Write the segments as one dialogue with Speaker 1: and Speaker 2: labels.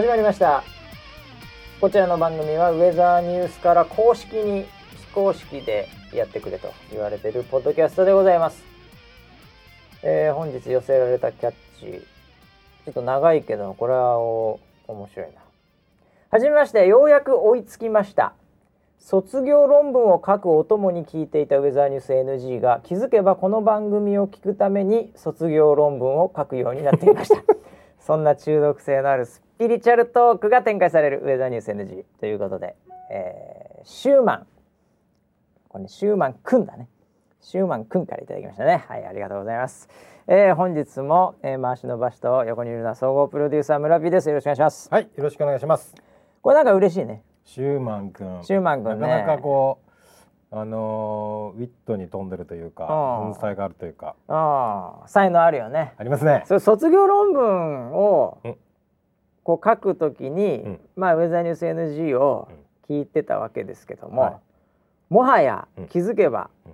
Speaker 1: 始まりました。こちらの番組はウェザーニュースから公式に非公式でやってくれと言われているポッドキャストでございます、えー本日寄せられたキャッチちょっと長いけどこれはお面白いな。はじめましてようやく追いつきました。卒業論文を書くお供に聞いていたウェザーニュース NG が気づけばこの番組を聞くために卒業論文を書くようになっていました。そんな中毒性のあるスピリチュアルトークが展開されるウェザーニュース NG ということで、えーシューマン。これねシューマンくんだね。シューマンくんからいただきましたね。はいありがとうございます、えー本日も、えー、回しの場所と横にいるのは総合プロデューサー村 P です。よろしくお願いします。
Speaker 2: はい、よろしくお願いします。
Speaker 1: これなんか嬉しいね。
Speaker 2: シューマン君。
Speaker 1: シューマン君ね。
Speaker 2: なかなかこう、あのーウィットに富んでるというか、
Speaker 1: うん
Speaker 2: 文才があるというか、
Speaker 1: ああ才能あるよね。
Speaker 2: ありますね。
Speaker 1: それ卒業論文を
Speaker 2: うん
Speaker 1: こう書くときに、
Speaker 2: うん
Speaker 1: まあウェザーニュース NG を聞いてたわけですけども、
Speaker 2: はい
Speaker 1: もはや
Speaker 2: うん
Speaker 1: 気づけば、
Speaker 2: うん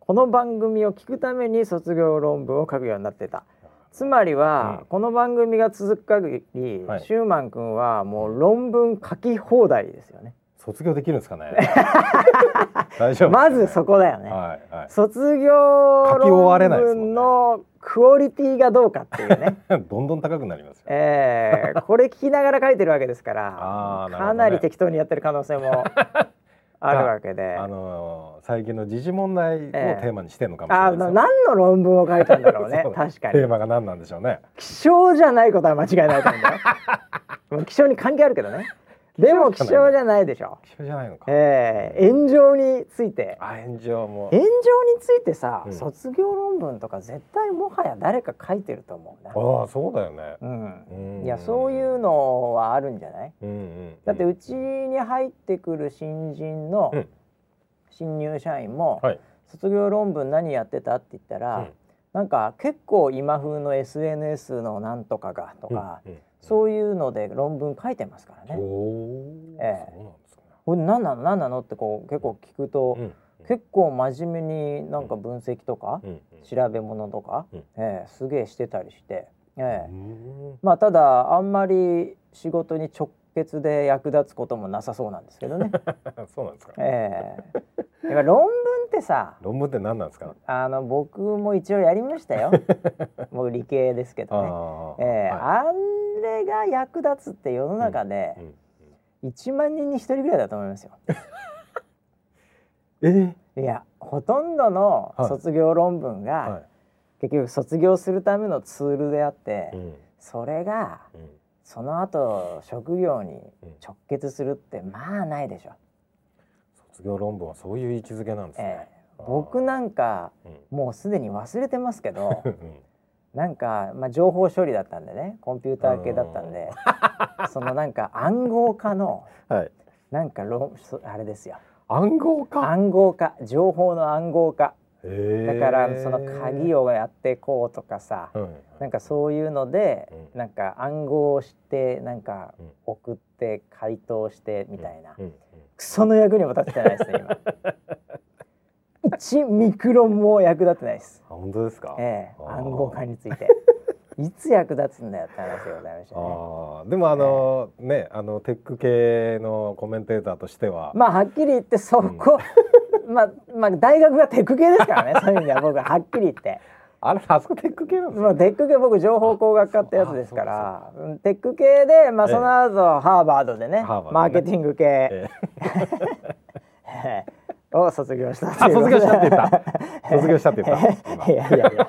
Speaker 1: この番組を聞くために卒業論文を書くようになってた。つまりは、
Speaker 2: うん
Speaker 1: この番組が続く限り、
Speaker 2: はい
Speaker 1: シューマン君はもう論文書き放題ですよね。
Speaker 2: 卒業できるんですかね？大丈夫。
Speaker 1: まずそこだよね。
Speaker 2: はいはい。
Speaker 1: 卒業
Speaker 2: 書き終われ
Speaker 1: 論文のクオリティがどうかっていうね。
Speaker 2: どんどん高くなりますよ。
Speaker 1: えー、これ聞きながら書いてるわけですから
Speaker 2: あーなね
Speaker 1: かなり適当にやってる可能性も あるわけで。
Speaker 2: あのー最近の時事問題をテ
Speaker 1: ええ
Speaker 2: ーマにしてるのかもしれな
Speaker 1: あ
Speaker 2: いですよ。
Speaker 1: の何の論文を書いたんだろうね 確かに
Speaker 2: テーマが何なんでしょうね。
Speaker 1: 気象じゃないことは間違いないと思うんだよ気象に関係あるけどねでも気象じゃないでしょ、
Speaker 2: 気象じゃないのか。
Speaker 1: えー、炎上について
Speaker 2: あ、炎上も。
Speaker 1: 炎上についてさ、
Speaker 2: うん
Speaker 1: 卒業論文とか絶対もはや誰か書いてると思うな
Speaker 2: ああ、そうだよね。
Speaker 1: うん
Speaker 2: うん
Speaker 1: いやそういうのはあるんじゃない？
Speaker 2: うんうん。
Speaker 1: だってうちに入ってくる新人の
Speaker 2: うん
Speaker 1: 新入社員も、
Speaker 2: はい。
Speaker 1: 卒業論文何やってたって言ったら、
Speaker 2: うん
Speaker 1: なんか結構今風の SNS のなんとかがとか、
Speaker 2: うんうん
Speaker 1: そういうので論文書いてますから
Speaker 2: お
Speaker 1: ね。
Speaker 2: お、
Speaker 1: ええ。これ何なの何なのってこう結構聞くと、
Speaker 2: うん。
Speaker 1: 結構真面目になんか分析とか、調べ物とか、
Speaker 2: うん。
Speaker 1: ええすげえしてたりして、ええ。
Speaker 2: うん。
Speaker 1: まあただあんまり仕事に直結で役立つこともなさそうなんですけどね。
Speaker 2: そうなんですか？
Speaker 1: ええ。やっぱ論文ってさ
Speaker 2: 論文って何なんですか？
Speaker 1: あの僕も一応やりましたよ。僕理系ですけどね、
Speaker 2: あ
Speaker 1: ええ。
Speaker 2: は
Speaker 1: あれが役立つって世の中で
Speaker 2: いうん
Speaker 1: 1万人に1人ぐらいだと思いますよ。
Speaker 2: え
Speaker 1: いやほとんどの
Speaker 2: はい。
Speaker 1: 卒業論文が、
Speaker 2: は
Speaker 1: 結局卒業するためのツールであって、
Speaker 2: い。うん。
Speaker 1: それが
Speaker 2: うん
Speaker 1: その後職業に
Speaker 2: うん
Speaker 1: 直結するってまあないでしょ、
Speaker 2: 卒業論文はそういう位置づけなんです
Speaker 1: え
Speaker 2: ね。
Speaker 1: え僕なんか
Speaker 2: うん。
Speaker 1: もうすでに忘れてますけど
Speaker 2: うん。
Speaker 1: なんか、まあ、情報処理だったんでねコンピューター系だったんでそのなんか暗号化の
Speaker 2: はい。
Speaker 1: なんかあれですよ。
Speaker 2: 暗号化？
Speaker 1: 暗号化情報の暗号化だからその鍵をやってこうとかさ
Speaker 2: うん。
Speaker 1: なんかそういうので
Speaker 2: うん。
Speaker 1: なんか暗号をしてなんか
Speaker 2: うん。
Speaker 1: 送って回答してみたいな。
Speaker 2: うん。うん。
Speaker 1: クソの役にも立ってないですね今。1ミクロンも役立ってないです。
Speaker 2: あ本当ですか？
Speaker 1: ええ暗号化について。いつ役立つんだよって話でございましたね。
Speaker 2: ああでもあのねあのテック系のコメンテーターとしては、
Speaker 1: まあはっきり言ってそこ、まあまあ大学がテック系ですからね。そういう意味では僕ははっきり言って。
Speaker 2: あれあそこテック系なんですか。
Speaker 1: まあテック系僕情報工学科ってやつですから。うんテック系でまあ
Speaker 2: ええ。
Speaker 1: その後ハーバードでねマーケティング系、
Speaker 2: え
Speaker 1: え。えを卒業した
Speaker 2: あ卒業したって言った。卒業したって言った。今。
Speaker 1: いやいやいや。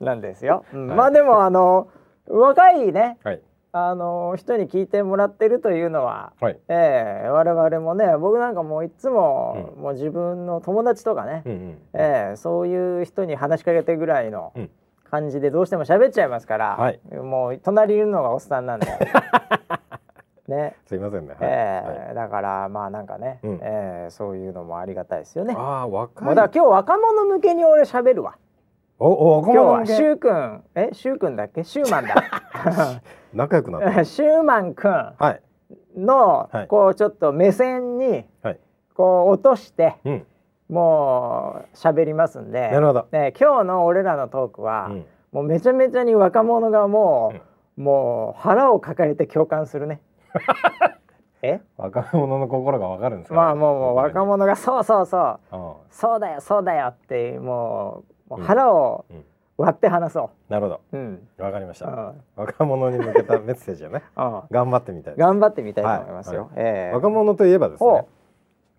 Speaker 1: なんですよ、うん。
Speaker 2: はい。
Speaker 1: まあでもあの若いね
Speaker 2: えはい
Speaker 1: あの人に聞いてもらってるというのは、
Speaker 2: はい。
Speaker 1: ええ我々もね僕なんかもういつも、
Speaker 2: う
Speaker 1: もう自分の友達とかね、
Speaker 2: うんうん。
Speaker 1: ええそういう人に話しかけてぐらいの
Speaker 2: うん
Speaker 1: 感じでどうしても喋っちゃいますから、
Speaker 2: はい
Speaker 1: もう隣にいるのがおっさんなんで ね
Speaker 2: すいませんね。はい
Speaker 1: ええ
Speaker 2: はい
Speaker 1: だからまあなんかね、
Speaker 2: うん
Speaker 1: ええそういうのもありがたいですよね。
Speaker 2: ああ若い。
Speaker 1: だから今日若者向けに俺喋るわ。
Speaker 2: おお若
Speaker 1: 今日は
Speaker 2: 者向け
Speaker 1: シュウくんえシュウくんだっけ？シュウマンだ。
Speaker 2: 仲良くなった。
Speaker 1: シュウマンくん
Speaker 2: はい。
Speaker 1: の、
Speaker 2: はい。
Speaker 1: こうちょっと目線に
Speaker 2: はい。
Speaker 1: こう落として
Speaker 2: うん。
Speaker 1: もう喋りますんで。
Speaker 2: なるほど。
Speaker 1: ね今日の俺らのトークは、
Speaker 2: うん。
Speaker 1: もうめちゃめちゃに若者がもう、もう腹を抱えて共感するね。え？
Speaker 2: 若者の心がわかるんですか、
Speaker 1: まあもうもう若者がそうそうそう。
Speaker 2: うん
Speaker 1: そうだよそうだよってもう腹を
Speaker 2: うん
Speaker 1: 割って話そ
Speaker 2: なるほど。わかりました、
Speaker 1: うん。
Speaker 2: 若者に向けたメッセージをね
Speaker 1: うん。
Speaker 2: 頑張ってみたい
Speaker 1: 頑張ってみたいと思いますよ、
Speaker 2: 若者といえばです
Speaker 1: ほ
Speaker 2: ね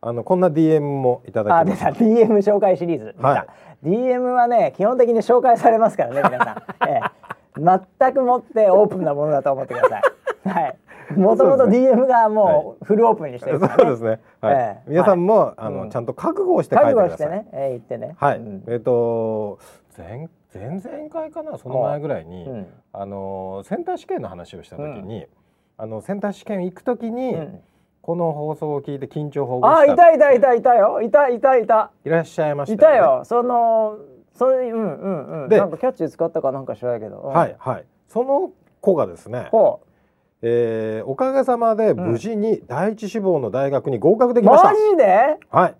Speaker 2: あのこんな DM もいただきました。
Speaker 1: た DM 紹介シリーズ、
Speaker 2: はい。
Speaker 1: DM はね基本的に紹介されますからね皆さん、ええ、全くもってオープンなものだと思ってください。はいもともと DM がもうフルオープンにしてるから、ね。
Speaker 2: そうですね。はい。
Speaker 1: ええ。
Speaker 2: 皆さんも、あの、
Speaker 1: うん。
Speaker 2: ちゃんと覚悟をして書いて
Speaker 1: 覚
Speaker 2: ください。
Speaker 1: 悟してね、ええ言ってね。
Speaker 2: はい。
Speaker 1: うん。
Speaker 2: えっ、と前前々回かなその前ぐらいに、
Speaker 1: うん。
Speaker 2: あのセンター試験の話をした時に、あのセンター試験行く時に、
Speaker 1: うん。
Speaker 2: この放送を聞いて緊張をほぐ
Speaker 1: あい
Speaker 2: した
Speaker 1: たいたいたいたよ。いたいたいた。
Speaker 2: いらっしゃいました
Speaker 1: いたよ。そのそういううんうんうん。
Speaker 2: で
Speaker 1: なんかキャッチ使ったかなんか知らないけど、うん。
Speaker 2: はいはい。その子がですね、
Speaker 1: ほ
Speaker 2: えーおかげさまで無事に第一志望の大学に合格で
Speaker 1: う
Speaker 2: きました。
Speaker 1: マジで？
Speaker 2: はい。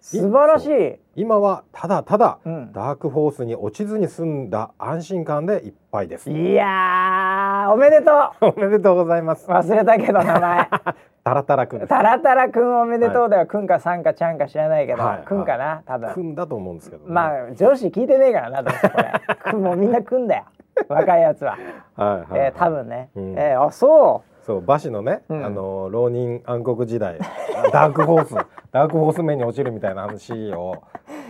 Speaker 1: 素晴らしい
Speaker 2: 今はただただ、
Speaker 1: うん
Speaker 2: ダークホースに落ちずに済んだ安心感でいっぱいです。
Speaker 1: いやーおめでとう
Speaker 2: おめでとうございます。
Speaker 1: 忘れたけど名前
Speaker 2: タラタラくん。
Speaker 1: タラタラくんおめでとうだよ、くんかさんかちゃんか知らないけど、
Speaker 2: はい。
Speaker 1: くんかな多分。
Speaker 2: くんだと思うんですけど、ね。
Speaker 1: まあ上司聞いてねえからなどうせこれ。くんもうみんなくんだよ。若いやつは、
Speaker 2: はい。
Speaker 1: えー、多分ね、
Speaker 2: うん。
Speaker 1: えー、あそう。
Speaker 2: そう馬氏のね、
Speaker 1: うん。
Speaker 2: あの浪人暗黒時代。ダークホース。ダークホース面に落ちるみたいな話を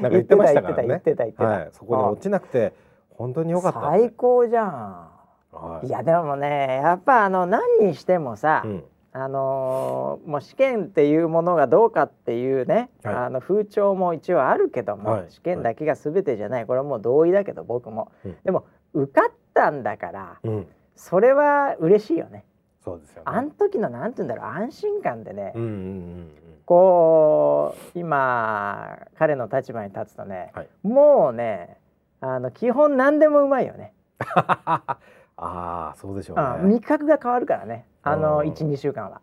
Speaker 2: なんか言ってましたからね。
Speaker 1: 言ってた言ってた言ってた
Speaker 2: はい、そこに落ちなくて本当に良かった。
Speaker 1: 最高じゃん。
Speaker 2: はい。
Speaker 1: いやでもねやっぱあの何にしてもさ、
Speaker 2: うん
Speaker 1: あのーもう試験っていうものがどうかっていうね、
Speaker 2: はい。
Speaker 1: あの風潮も一応あるけども、
Speaker 2: はい。
Speaker 1: 試験だけが全てじゃない。これはもう同意だけど僕も、
Speaker 2: うん。
Speaker 1: でも受かったんだから
Speaker 2: うん、
Speaker 1: それは嬉しいよね。
Speaker 2: そうですよね。
Speaker 1: あん時のなんて言うんだろう安心感でね、
Speaker 2: うんうんうん
Speaker 1: こう今彼の立場に立つとね、
Speaker 2: はい。
Speaker 1: もうねあの基本何でもうまいよね。
Speaker 2: ああそうでしょうね。
Speaker 1: うん味覚が変わるからねあの
Speaker 2: うん
Speaker 1: 12週間は。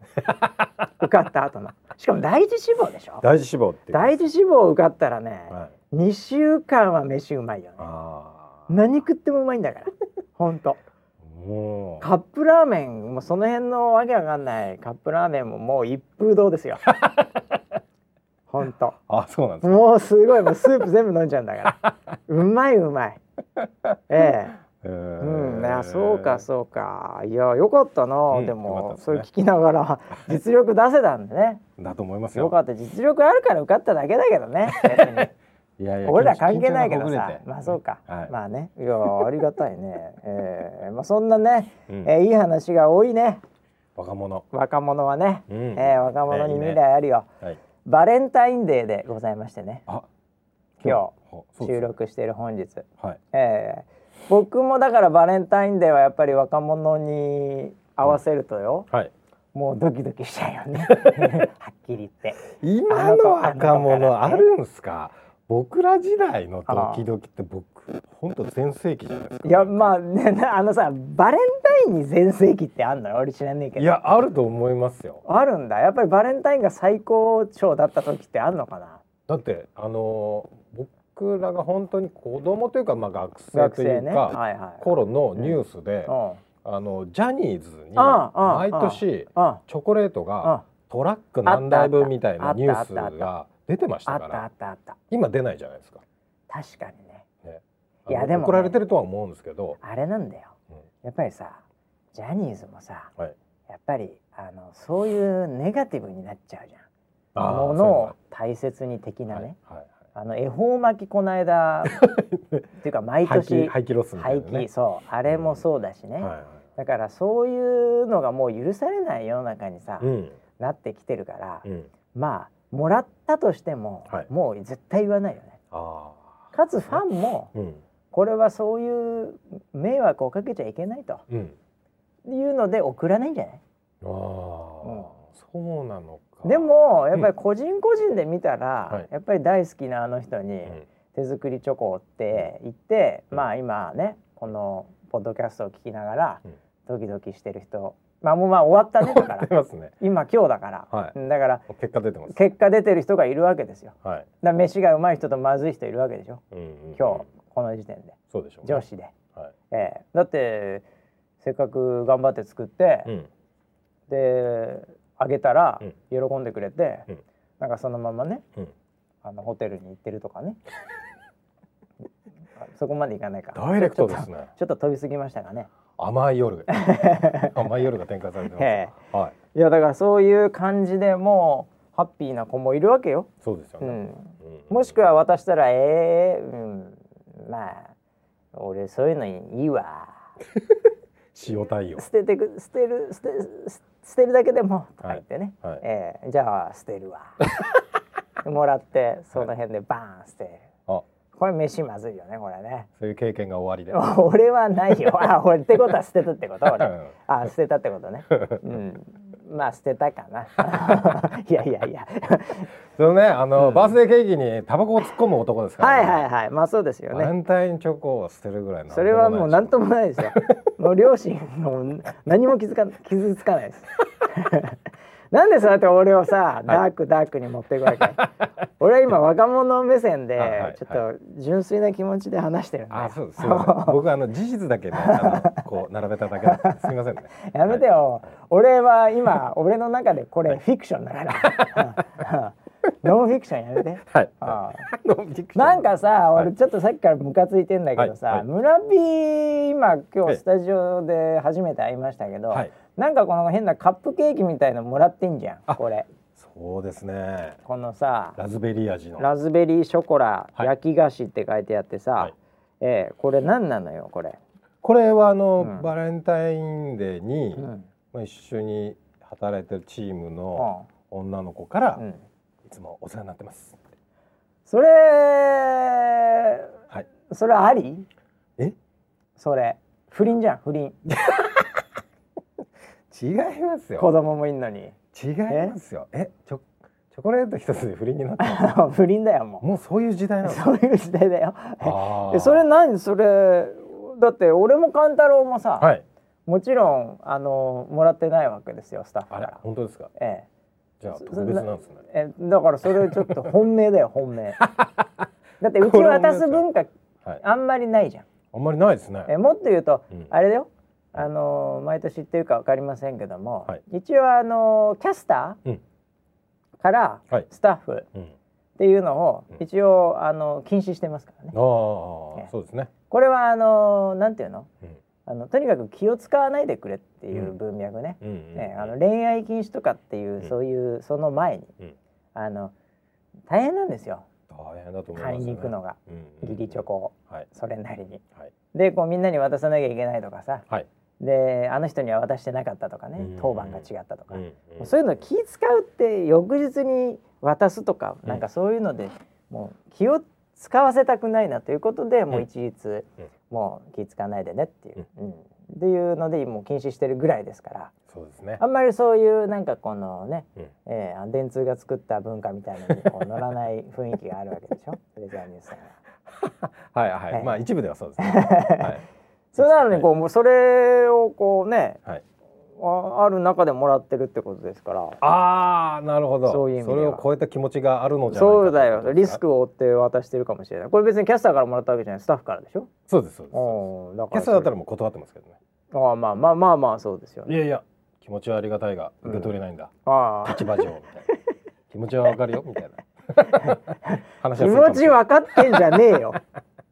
Speaker 1: 受かった後の。しかも第一志望でしょ？
Speaker 2: 第一志望って。
Speaker 1: 第一志望受かったらね、
Speaker 2: はい。
Speaker 1: 2週間は飯うまいよね。何食ってもうまいんだから。ほんと
Speaker 2: もう。
Speaker 1: カップラーメンもうその辺のわけわかんないカップラーメンももう一風堂ですよ。ほんと
Speaker 2: あそうなんですか。
Speaker 1: もうすごい。もうスープ全部飲んじゃうんだから。うまいうまい。ええ
Speaker 2: え
Speaker 1: うん、ね、そうかそうか。いやよかったな、
Speaker 2: うん
Speaker 1: でも、
Speaker 2: ね。
Speaker 1: それ聞きながら 実力出せたんでね。
Speaker 2: う。だと思いますよ。
Speaker 1: よかった。実力あるから受かっただけだけどね。
Speaker 2: いやいや
Speaker 1: 俺ら関係ないけどさ。まあそうか、
Speaker 2: はい。
Speaker 1: まあね。いやありがたいね、えーまあ、そんなね、
Speaker 2: うん。
Speaker 1: えーいい話が多いね。
Speaker 2: 若者。
Speaker 1: 若者はね、
Speaker 2: うん。
Speaker 1: えー若者に未来あるよ、
Speaker 2: はい。
Speaker 1: バレンタインデーでございましてね。
Speaker 2: あ
Speaker 1: 今
Speaker 2: 日
Speaker 1: 日収録している本日。
Speaker 2: はい。
Speaker 1: えー僕もだからバレンタインデーはやっぱり若者に合わせるとよ、
Speaker 2: はい。
Speaker 1: もうドキドキしちゃうよね はっきり言って
Speaker 2: 今の若者あるんすか？僕ら時代のドキドキって僕本当全盛期じゃないですか。
Speaker 1: いやまあねなあのさバレンタインに全盛期ってあんのよ俺知らねえけど
Speaker 2: いやあると思いますよ。
Speaker 1: あるんだやっぱりバレンタインが最高潮だった時ってあんのかな？
Speaker 2: だってあのー僕らが本当に子供というかまあ学生
Speaker 1: 学
Speaker 2: というか、
Speaker 1: はいはい。
Speaker 2: 頃のニュースで、
Speaker 1: うん。
Speaker 2: あのジャニーズに毎年
Speaker 1: うん。
Speaker 2: チョコレート
Speaker 1: うん。
Speaker 2: がトラック何台分みたいなニュースが出てましたから今出ないじゃないですか。
Speaker 1: 確かにね。
Speaker 2: ね、
Speaker 1: いやでも
Speaker 2: 怒られてるとは思うんですけど、
Speaker 1: あれなんだよ。
Speaker 2: うん。
Speaker 1: やっぱりさジャニーズもさ
Speaker 2: はい、
Speaker 1: やっぱりあのそういうネガティブになっちゃうじゃん。ものを大切に的なね、
Speaker 2: はいはい
Speaker 1: あの恵方巻きこの間 っていうか毎年
Speaker 2: 廃棄ロスみたい
Speaker 1: 廃
Speaker 2: なね。
Speaker 1: 棄。そうあれもそうだしね、
Speaker 2: はいはい。
Speaker 1: だからそういうのがもう許されない世の中にさ、
Speaker 2: うん。
Speaker 1: なってきてるから、
Speaker 2: うん、
Speaker 1: まあもらったとしても、
Speaker 2: はい。
Speaker 1: もう絶対言わないよね。
Speaker 2: あ
Speaker 1: かつファンもこれはそういう迷惑をかけちゃいけないと。
Speaker 2: うん、
Speaker 1: いうので送らないんじゃない？
Speaker 2: ああ、そうなのか。
Speaker 1: でもやっぱり個人個人で見たら、
Speaker 2: はい。
Speaker 1: やっぱり大好きなあの人に
Speaker 2: うん。
Speaker 1: 手作りチョコって言って、
Speaker 2: うん。
Speaker 1: まあ今ねこのポッドキャストを聞きながら
Speaker 2: うん。
Speaker 1: ドキドキしてる人。まあもうまあ終わったねだから。
Speaker 2: ね。
Speaker 1: 今今日だから、
Speaker 2: はい。
Speaker 1: うんだから
Speaker 2: 結果出てます。
Speaker 1: 結果出てる人がいるわけですよ。
Speaker 2: はい。
Speaker 1: だ飯がうまい人とまずい人いるわけでしょ。
Speaker 2: うんうんうん。
Speaker 1: 今日この時点で。
Speaker 2: そうでしょう、ね。
Speaker 1: 女子で、
Speaker 2: はい。
Speaker 1: ええ。だってせっかく頑張って作って、
Speaker 2: うん。
Speaker 1: であげたら
Speaker 2: うん。
Speaker 1: 喜んでくれて、
Speaker 2: うん。
Speaker 1: なんかそのままね
Speaker 2: うん。
Speaker 1: あのホテルに行ってるとかね。あ そこまでいかないか。
Speaker 2: ダイレクトですね。
Speaker 1: ちょっと飛びすぎましたかね。
Speaker 2: 甘い夜。甘い夜が展開されてます
Speaker 1: え。
Speaker 2: はい。
Speaker 1: いやだからそういう感じでもうハッピーな子もいるわけよ、
Speaker 2: そうですよね、
Speaker 1: うん、
Speaker 2: うん。
Speaker 1: もしくは渡したらええうんまあ俺そういうのいいわ
Speaker 2: 塩対応。
Speaker 1: 捨ててく捨てる捨て捨てるだけでもとか言ってね、
Speaker 2: はい。はい
Speaker 1: ええじゃあ捨てるわ。もらってその辺でバーン捨てる、
Speaker 2: あ。
Speaker 1: これ飯まずいよねこれね。
Speaker 2: そういう経験が終わりで
Speaker 1: 俺はないよ。あ俺ってことは捨てたってことあ捨てたってことね。うんまあ捨てたかな。いやいやいや。
Speaker 2: そのねあの、
Speaker 1: うん。
Speaker 2: バースデーケーキにタバコを突っ込む男ですから、
Speaker 1: はいはいはい。まあそうですよ
Speaker 2: バレ
Speaker 1: ね
Speaker 2: ンタインチョコを捨てるぐらいの
Speaker 1: それはもう何
Speaker 2: と
Speaker 1: ともないですよ。もう両親の何も気づか傷つかないですなんでそうやって俺をさダークダークに持っていくわけ、俺は今若者目線で
Speaker 2: はいはい
Speaker 1: ちょっと純粋な気持ちで話してるん
Speaker 2: あそうです 僕あの事実だけねこう並べただけ すいませんね。
Speaker 1: やめてよ、俺は今俺の中でこれフィクションだから。ノンフィクションやめて。
Speaker 2: はい。
Speaker 1: ああ
Speaker 2: ノンフィクション。
Speaker 1: なんかさ、
Speaker 2: はい。
Speaker 1: 俺ちょっとさっきからムカついてんだけどさ、
Speaker 2: はい。はい。
Speaker 1: 村 P 今今
Speaker 2: ええ
Speaker 1: 日スタジオで初めて会いましたけど、
Speaker 2: はい
Speaker 1: なんかこの変なカップケーキみたいのもらってんじゃん
Speaker 2: あ
Speaker 1: これ。
Speaker 2: そうですね。
Speaker 1: このさ
Speaker 2: ラズベリー味の。
Speaker 1: ラズベリーショコラ、
Speaker 2: はい
Speaker 1: 焼き菓子って書いてあってさ、
Speaker 2: はい。
Speaker 1: ええこれ何なのよこれ、
Speaker 2: これはあの、
Speaker 1: うん。
Speaker 2: バレンタインデーに、
Speaker 1: うん。
Speaker 2: まあ、一緒に働いてるチーム
Speaker 1: う
Speaker 2: の
Speaker 1: ん。
Speaker 2: 女の子から、い
Speaker 1: うん、
Speaker 2: つもお世話になってます。
Speaker 1: それ
Speaker 2: はい。
Speaker 1: それあり？
Speaker 2: え？
Speaker 1: それ。不倫じゃん不倫
Speaker 2: 違います
Speaker 1: 子
Speaker 2: よ
Speaker 1: 供もいんのに。
Speaker 2: 違いますよ。えチョチョコレート一つで不倫になってます
Speaker 1: 不倫だよもう。
Speaker 2: もうそういう時代なの？
Speaker 1: そういう時代だよ。えそれ何？それだって俺も勘太郎もさ、
Speaker 2: はい。
Speaker 1: もちろんあのもらってないわけですよスタッフか
Speaker 2: あれ？
Speaker 1: ら。
Speaker 2: 本当ですか？
Speaker 1: え
Speaker 2: じゃあ
Speaker 1: そ
Speaker 2: 特別なんですね。
Speaker 1: ええだからそれちょっと本命だよ本命。だってうち渡す文化
Speaker 2: はい。
Speaker 1: あんまりないじゃん。
Speaker 2: あんまりないですね。
Speaker 1: えもっと言うと、
Speaker 2: うん。
Speaker 1: あれだよ。あの毎年言ってるかわかりませんけども、
Speaker 2: はい。
Speaker 1: 一応あのキャスタ
Speaker 2: うん。
Speaker 1: ーから
Speaker 2: はい。
Speaker 1: スタッフ
Speaker 2: うん。
Speaker 1: っていうのを
Speaker 2: うん。
Speaker 1: 一応あの禁止してますからね。
Speaker 2: あそうですね。
Speaker 1: これはあのなんていうの？
Speaker 2: うん。
Speaker 1: あのとにかく気を使わないでくれっていう文脈ね,、ねあの恋愛禁止とかっていう、
Speaker 2: ん。
Speaker 1: そういうその前に、
Speaker 2: うん。
Speaker 1: あの大変なんですよ。
Speaker 2: 大変だと思います
Speaker 1: 買いに行くのが。義理チョコを。
Speaker 2: はい。
Speaker 1: それなりに。
Speaker 2: はい。
Speaker 1: でこうみんなに渡さなきゃいけないとかさ。
Speaker 2: はい
Speaker 1: であの人には渡してなかったとかね
Speaker 2: うん。
Speaker 1: 当番が違ったとか、
Speaker 2: う
Speaker 1: そういうの気使うって翌日に渡すとか、
Speaker 2: うん。
Speaker 1: なんかそういうのでもう気を使わせたくないなということで、もう一律、
Speaker 2: うん。
Speaker 1: もう気使わないでねっていう、うん。っていうのでもう禁止してるぐらいですから。
Speaker 2: そうですね。
Speaker 1: あんまりそういうなんかこのね、
Speaker 2: うん。
Speaker 1: えー、電通が作った文化みたいなのにこう乗らない雰囲気があるわけでしょ？レザーニュースさんは。
Speaker 2: はいはい、
Speaker 1: はい。
Speaker 2: まあ一部ではそうですね。はい
Speaker 1: それなのにこうもうそれをこうね
Speaker 2: はい。
Speaker 1: あある中でもらってるってことですから。
Speaker 2: ああなるほど。
Speaker 1: そういう意味では。
Speaker 2: れを超えた気持ちがあるのじゃないか
Speaker 1: そうだよ。リス
Speaker 2: を
Speaker 1: クを負って渡してるかもしれない。これ別にキャスターからもらったわけじゃないスタッフからでしょ？
Speaker 2: そうですそうです。
Speaker 1: おーだ
Speaker 2: キャスターだったら
Speaker 1: ら
Speaker 2: もう断ってますけどね。
Speaker 1: あーまあまあまあまあそうですよね。
Speaker 2: いやいや気持ちはありがたいが受け取れないんだ、
Speaker 1: ああ
Speaker 2: 立場上みたいな。気持ちはわかるよみたいな。話
Speaker 1: 気持ち分かってんじゃねえよ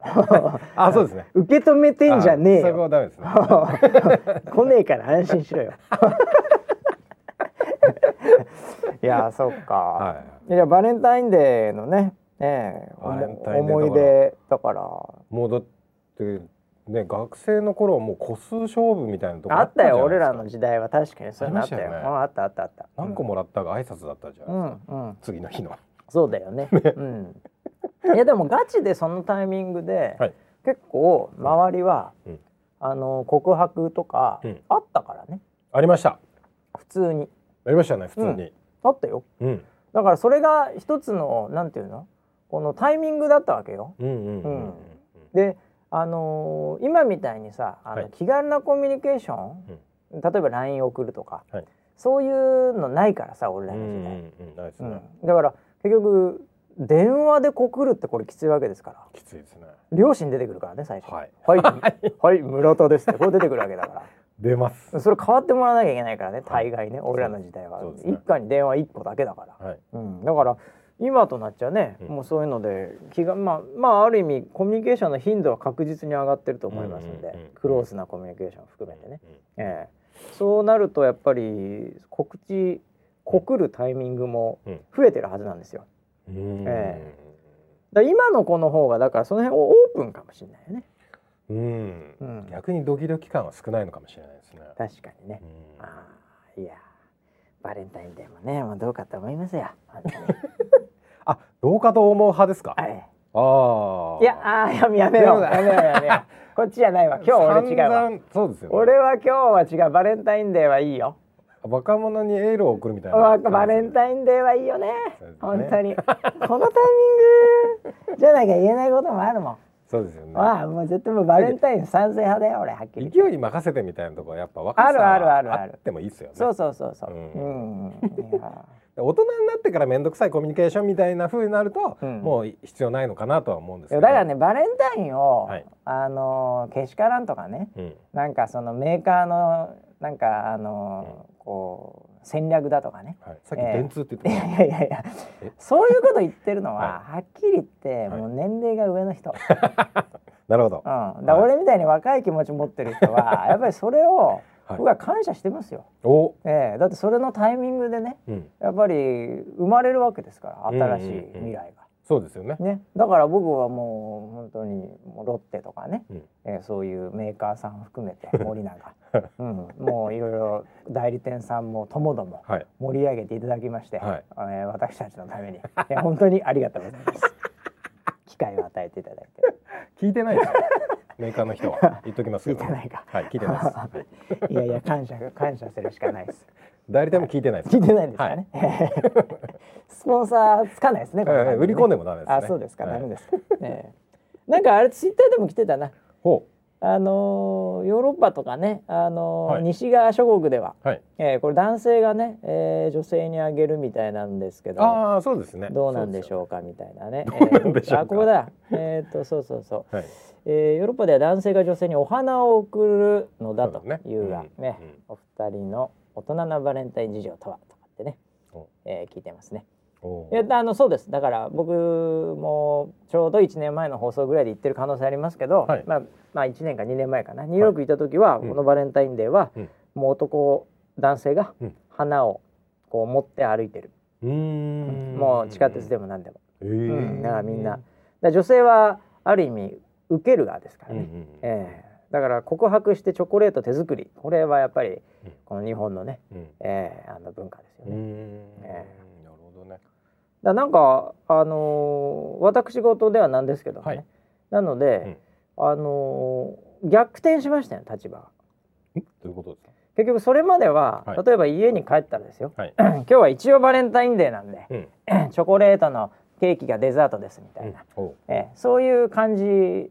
Speaker 2: あそうですね。
Speaker 1: 受け止めてんじゃねえよ。
Speaker 2: はダメですね。
Speaker 1: 来ねえから安心しろよ。いやそっか、
Speaker 2: はい。
Speaker 1: やバレンタインデーのねええ
Speaker 2: バレンタインデー
Speaker 1: 思い出だから。
Speaker 2: もうだってね学生の頃はもう個数勝負みたいなとこ
Speaker 1: あったよ俺らの時代は。確かにそういうのあったよ。
Speaker 2: あね。
Speaker 1: うんあったあった。あった
Speaker 2: 何個もらったが挨拶だったじゃ
Speaker 1: う
Speaker 2: ないですか、
Speaker 1: んうん。
Speaker 2: 次の日の。
Speaker 1: そうだよね。うん。いやでもガチでそのタイミングで、
Speaker 2: はい。
Speaker 1: 結構周りは、
Speaker 2: うん。
Speaker 1: あの告白とか、
Speaker 2: うん。
Speaker 1: あったからね。
Speaker 2: ありました。
Speaker 1: 普通に。
Speaker 2: ありましたね普通に。
Speaker 1: あったよ。
Speaker 2: うん。
Speaker 1: だからそれが一つのなんていうの？このタイミングだったわけよ。
Speaker 2: うんうんうんうん
Speaker 1: うん。で、あのー今みたいにさあの、
Speaker 2: はい。
Speaker 1: 気軽なコミュニケーション、例えば LINE 送るとか、
Speaker 2: はい。
Speaker 1: そういうのないからさ俺ら
Speaker 2: うんうん
Speaker 1: の時代。
Speaker 2: うん。
Speaker 1: だから結局電話で告るってこれきついわけですから。
Speaker 2: きついですね。
Speaker 1: 両親出てくるからね最初。
Speaker 2: はい。
Speaker 1: はい、はい、村田ですって。こう出てくるわけだから。
Speaker 2: 出ます。
Speaker 1: それ変わってもらわなきゃいけないからね大概ね、俺らの時代は、
Speaker 2: ね。
Speaker 1: 一家に電話一個だけだから、
Speaker 2: はい。
Speaker 1: うん、だから今となっちゃね、
Speaker 2: うん。
Speaker 1: もうそういうので気がまあまあある意味コミュニケーションの頻度は確実に上がってると思いますんで、
Speaker 2: うんうんうん
Speaker 1: クロースなコミュニケーション含めてね、
Speaker 2: うん
Speaker 1: ええ。そうなるとやっぱり告知告るタイミングも
Speaker 2: うん。
Speaker 1: 増えてるはずなんですよ。
Speaker 2: うん。
Speaker 1: えだから今の子の方がだからその辺オープンかもしれないよね。
Speaker 2: うん。
Speaker 1: うん、
Speaker 2: 逆にドキドキ感は少ないのかもしれないですね。
Speaker 1: 確かにね。
Speaker 2: うん
Speaker 1: ああいやバレンタインデーもねもうどうかと思いますよ。
Speaker 2: あ、どうかと思う派ですか？
Speaker 1: はい
Speaker 2: ああ。
Speaker 1: いやあーやめやめようやめようやめようこっちじゃないわ今日俺違うわ
Speaker 2: そうですよ、ね。
Speaker 1: 俺は今日は違うバレンタインデーはいいよ
Speaker 2: 若者にエールを送るみたいな。
Speaker 1: わバレンタインデーはいいよね。
Speaker 2: ね。
Speaker 1: 本当に。このタイミングじゃなきゃ言えないこともあるもん。
Speaker 2: そうですよね。
Speaker 1: ああもう絶対もうバレンタイン賛成派だよ俺はっきり。
Speaker 2: 勢いに任せてみたいなところやっぱ若さ
Speaker 1: あるあるあるある。
Speaker 2: ってもいいですよね。
Speaker 1: そうそうそうそう。
Speaker 2: う
Speaker 1: うん。ん、いや。
Speaker 2: 大人になってから面倒くさいコミュニケーションみたいな風になると、
Speaker 1: うん。
Speaker 2: もう必要ないのかなとは思うんですけど。
Speaker 1: だからねバレンタインを、
Speaker 2: はい。
Speaker 1: あのけしからんとかね。
Speaker 2: うん。
Speaker 1: なんかそのメーカーのなんかあの、こう戦略だとかね。
Speaker 2: はい。さっき
Speaker 1: ええ
Speaker 2: 電通って
Speaker 1: い
Speaker 2: 言ってま
Speaker 1: やいやいやいや。
Speaker 2: え？
Speaker 1: そういうこと言ってるのは、
Speaker 2: は
Speaker 1: はっきり言って、
Speaker 2: はい。
Speaker 1: もう年齢が上の人、
Speaker 2: した。なるほど。
Speaker 1: うん、だ俺みたいに若い気持ち持ってる人は やっぱりそれを
Speaker 2: はい。
Speaker 1: 僕は感謝してますよ、
Speaker 2: お。
Speaker 1: ええ。だってそれのタイミングでね
Speaker 2: うん。
Speaker 1: やっぱり生まれるわけですから新しい未来が。
Speaker 2: そうですよね。
Speaker 1: ね、だから僕はもう本当にもうロッテとかね、
Speaker 2: うん。
Speaker 1: えーそういうメーカーさん含めて 森永、うん、もういろいろ代理店さんもともども
Speaker 2: はい。
Speaker 1: 盛り上げていただきまして、
Speaker 2: はい。
Speaker 1: えー私たちのために。いや本当にありがとうございます。機会を与えていただいて
Speaker 2: 聞いてないですよ。メーカーの人は言っときますけど。
Speaker 1: 聞いてないか
Speaker 2: はい。聞いてないです。は い
Speaker 1: いやいや感謝感謝するしかないです。
Speaker 2: 代理店も聞いてないです。
Speaker 1: 聞いてないんですかね？スポンサーつかないですね。この番組ね
Speaker 2: 売り込んでもダメですね。
Speaker 1: あそうですか、
Speaker 2: はい
Speaker 1: ダメですか。ねえなんかあれツイッターでも来てたな。
Speaker 2: ほ
Speaker 1: あのーヨーロッパとかね、あのー
Speaker 2: はい
Speaker 1: 西側諸国では、
Speaker 2: う。はい。
Speaker 1: えーこれ男性がね、えー女性にあげるみたいなんですけど
Speaker 2: ああ、そうですね。
Speaker 1: どうなんでし
Speaker 2: う
Speaker 1: ょうかみたいなね。
Speaker 2: どうなんでしょうか
Speaker 1: えーあここだ。えっ、とそうそうそう。
Speaker 2: はい。
Speaker 1: えーヨーロッパでは男性が女性にお花を贈るのだと
Speaker 2: そうだね
Speaker 1: いうがね
Speaker 2: うん
Speaker 1: お二人の大人なバレンタイン事情とはとかってね
Speaker 2: お、
Speaker 1: えー聞いてますね。
Speaker 2: お
Speaker 1: いやあのそうです。だから僕もちょうど1年前の放送ぐらいで言ってる可能性ありますけど、
Speaker 2: はい。
Speaker 1: まあ、まあ1年か2年前かな。ニューヨーク行った時は、
Speaker 2: うん
Speaker 1: このバレンタインデーは、
Speaker 2: うん。
Speaker 1: もう男男性が
Speaker 2: うん。
Speaker 1: 花をこう持って歩いてる、
Speaker 2: うーん。
Speaker 1: もう地下鉄でも何でも、
Speaker 2: ええ
Speaker 1: うん。だからみんな。女性はある意味受ける側ですからね、
Speaker 2: うんうんうん。
Speaker 1: ええ。だから告白してチョコレート手作り。これはやっぱり
Speaker 2: うん。
Speaker 1: この日本のね、
Speaker 2: うん。
Speaker 1: ええあの文化ですよね。え
Speaker 2: なるほどね。
Speaker 1: だなんかあのー私事ではなんですけどね、
Speaker 2: はい。
Speaker 1: なので、あのー逆転しましたよ立場。
Speaker 2: どういうことですか？
Speaker 1: 結局それまでは、
Speaker 2: はい。
Speaker 1: 例えば家に帰ったらですよ、
Speaker 2: はい。
Speaker 1: 今日は一応バレンタインデーなんで
Speaker 2: うん。
Speaker 1: チョコレートのケーキがデザートですみたいな、
Speaker 2: お
Speaker 1: ええそういう感じ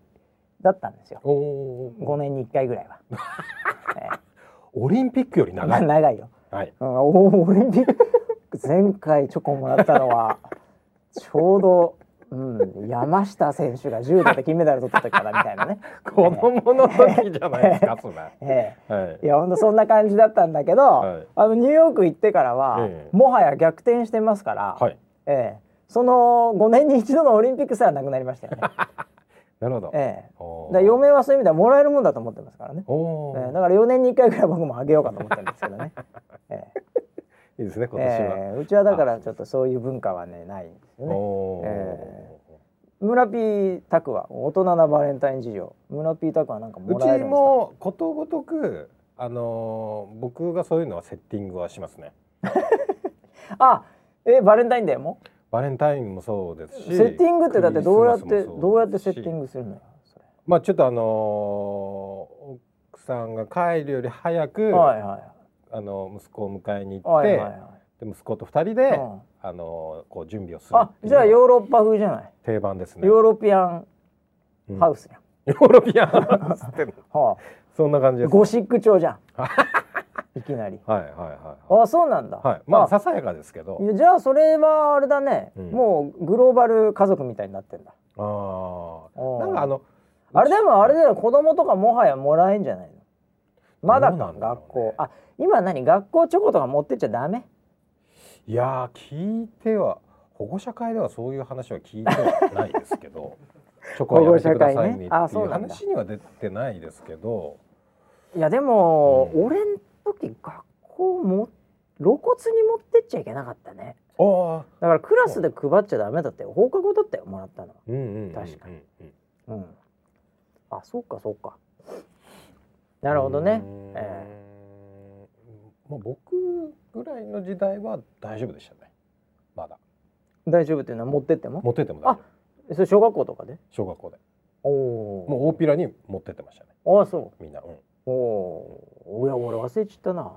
Speaker 1: だったんですよ。
Speaker 2: おお。
Speaker 1: 5年に1回ぐらいは、え
Speaker 2: オリンピックより
Speaker 1: え
Speaker 2: 長い。
Speaker 1: 長いよ、
Speaker 2: はい。
Speaker 1: うん、おオリンピック前回チョコもらったのは ちょうど、うん、山下選手が柔道で金メダル取った時からみたいなね、
Speaker 2: 子供の時じゃないですか、それ。
Speaker 1: ええ
Speaker 2: はい
Speaker 1: い。や本当そんな感じだったんだけど、
Speaker 2: はい
Speaker 1: あのニューヨーク行ってからは、
Speaker 2: ええ
Speaker 1: もはや逆転してますから、
Speaker 2: はい。
Speaker 1: ええその5年に一度のオリンピックすらなくなりましたよね。
Speaker 2: なるほど。
Speaker 1: ええだ嫁はそういう意味ではもらえるもんだと思ってますからね。ええだから4年に1回ぐらい僕もあげようかと思ってるんですけどね。え
Speaker 2: いいですね、
Speaker 1: え
Speaker 2: 今年は。
Speaker 1: ええうちはだからちょっとそういう文化はねないんですよね。
Speaker 2: おー
Speaker 1: え村ピータクは大人なバレンタイン事情。村ピータクはなんか
Speaker 2: うち
Speaker 1: もらえるんですか？
Speaker 2: もことごとく、あのー僕がそういうのはセッティングはしますね。
Speaker 1: あ、えバレンタインデーも？
Speaker 2: バレンタインもそうですし。
Speaker 1: セッティングってだってどうやってどうやってセッティングするのよ。
Speaker 2: まあちょっとあのー奥さんが帰るより早く、
Speaker 1: はいはい
Speaker 2: あの息子を迎えに行って、
Speaker 1: はいはいはい。
Speaker 2: で息子と二人で、
Speaker 1: うん
Speaker 2: あのーこう準備をする
Speaker 1: あじゃあヨーロッパ風じゃない？
Speaker 2: 定番ですね。
Speaker 1: ヨーロピアン
Speaker 2: うん
Speaker 1: ハウスやん。
Speaker 2: ヨーロピアンハウスって
Speaker 1: は
Speaker 2: そんな感じ
Speaker 1: あ、
Speaker 2: です。
Speaker 1: ゴシック調じゃん。いきなり。
Speaker 2: はいはいはい。
Speaker 1: あ、そうなんだ。
Speaker 2: はい、まあ
Speaker 1: あ
Speaker 2: ささやかですけど
Speaker 1: じゃあそれはあれだね、
Speaker 2: うん
Speaker 1: もうグローバル家族みたいになってんだ。
Speaker 2: ああ、なんかあの、
Speaker 1: あれでもあれだよ子供とかもはやもらえんじゃないの？まだ学校。あ今何？学校チョコとか持ってっちゃダメ？
Speaker 2: いやー聞いては保護者会ではそういう話は聞いてはないですけど。チョコはやめてくださいねっていう
Speaker 1: そうなんだ
Speaker 2: 話には出てないですけど。
Speaker 1: いやでも、
Speaker 2: うん。
Speaker 1: 俺ん時学校も露骨に持ってっちゃいけなかったね。
Speaker 2: ああ
Speaker 1: だからクラスで配っちゃダメだったよ放課後だったよもらったの。確かに。うん。あそうかそうかなるほどね。
Speaker 2: うーまあ僕ぐらいの時代は大丈夫でしたね。まだ。
Speaker 1: 大丈夫っていうのは持ってっても？
Speaker 2: 持ってっても大丈夫。
Speaker 1: それ小学校とかで？
Speaker 2: 小学校で。
Speaker 1: おお
Speaker 2: もう大っぴらに持ってってましたね。
Speaker 1: ああそ
Speaker 2: みんな、うん。
Speaker 1: うおおいや俺忘れちゃったな、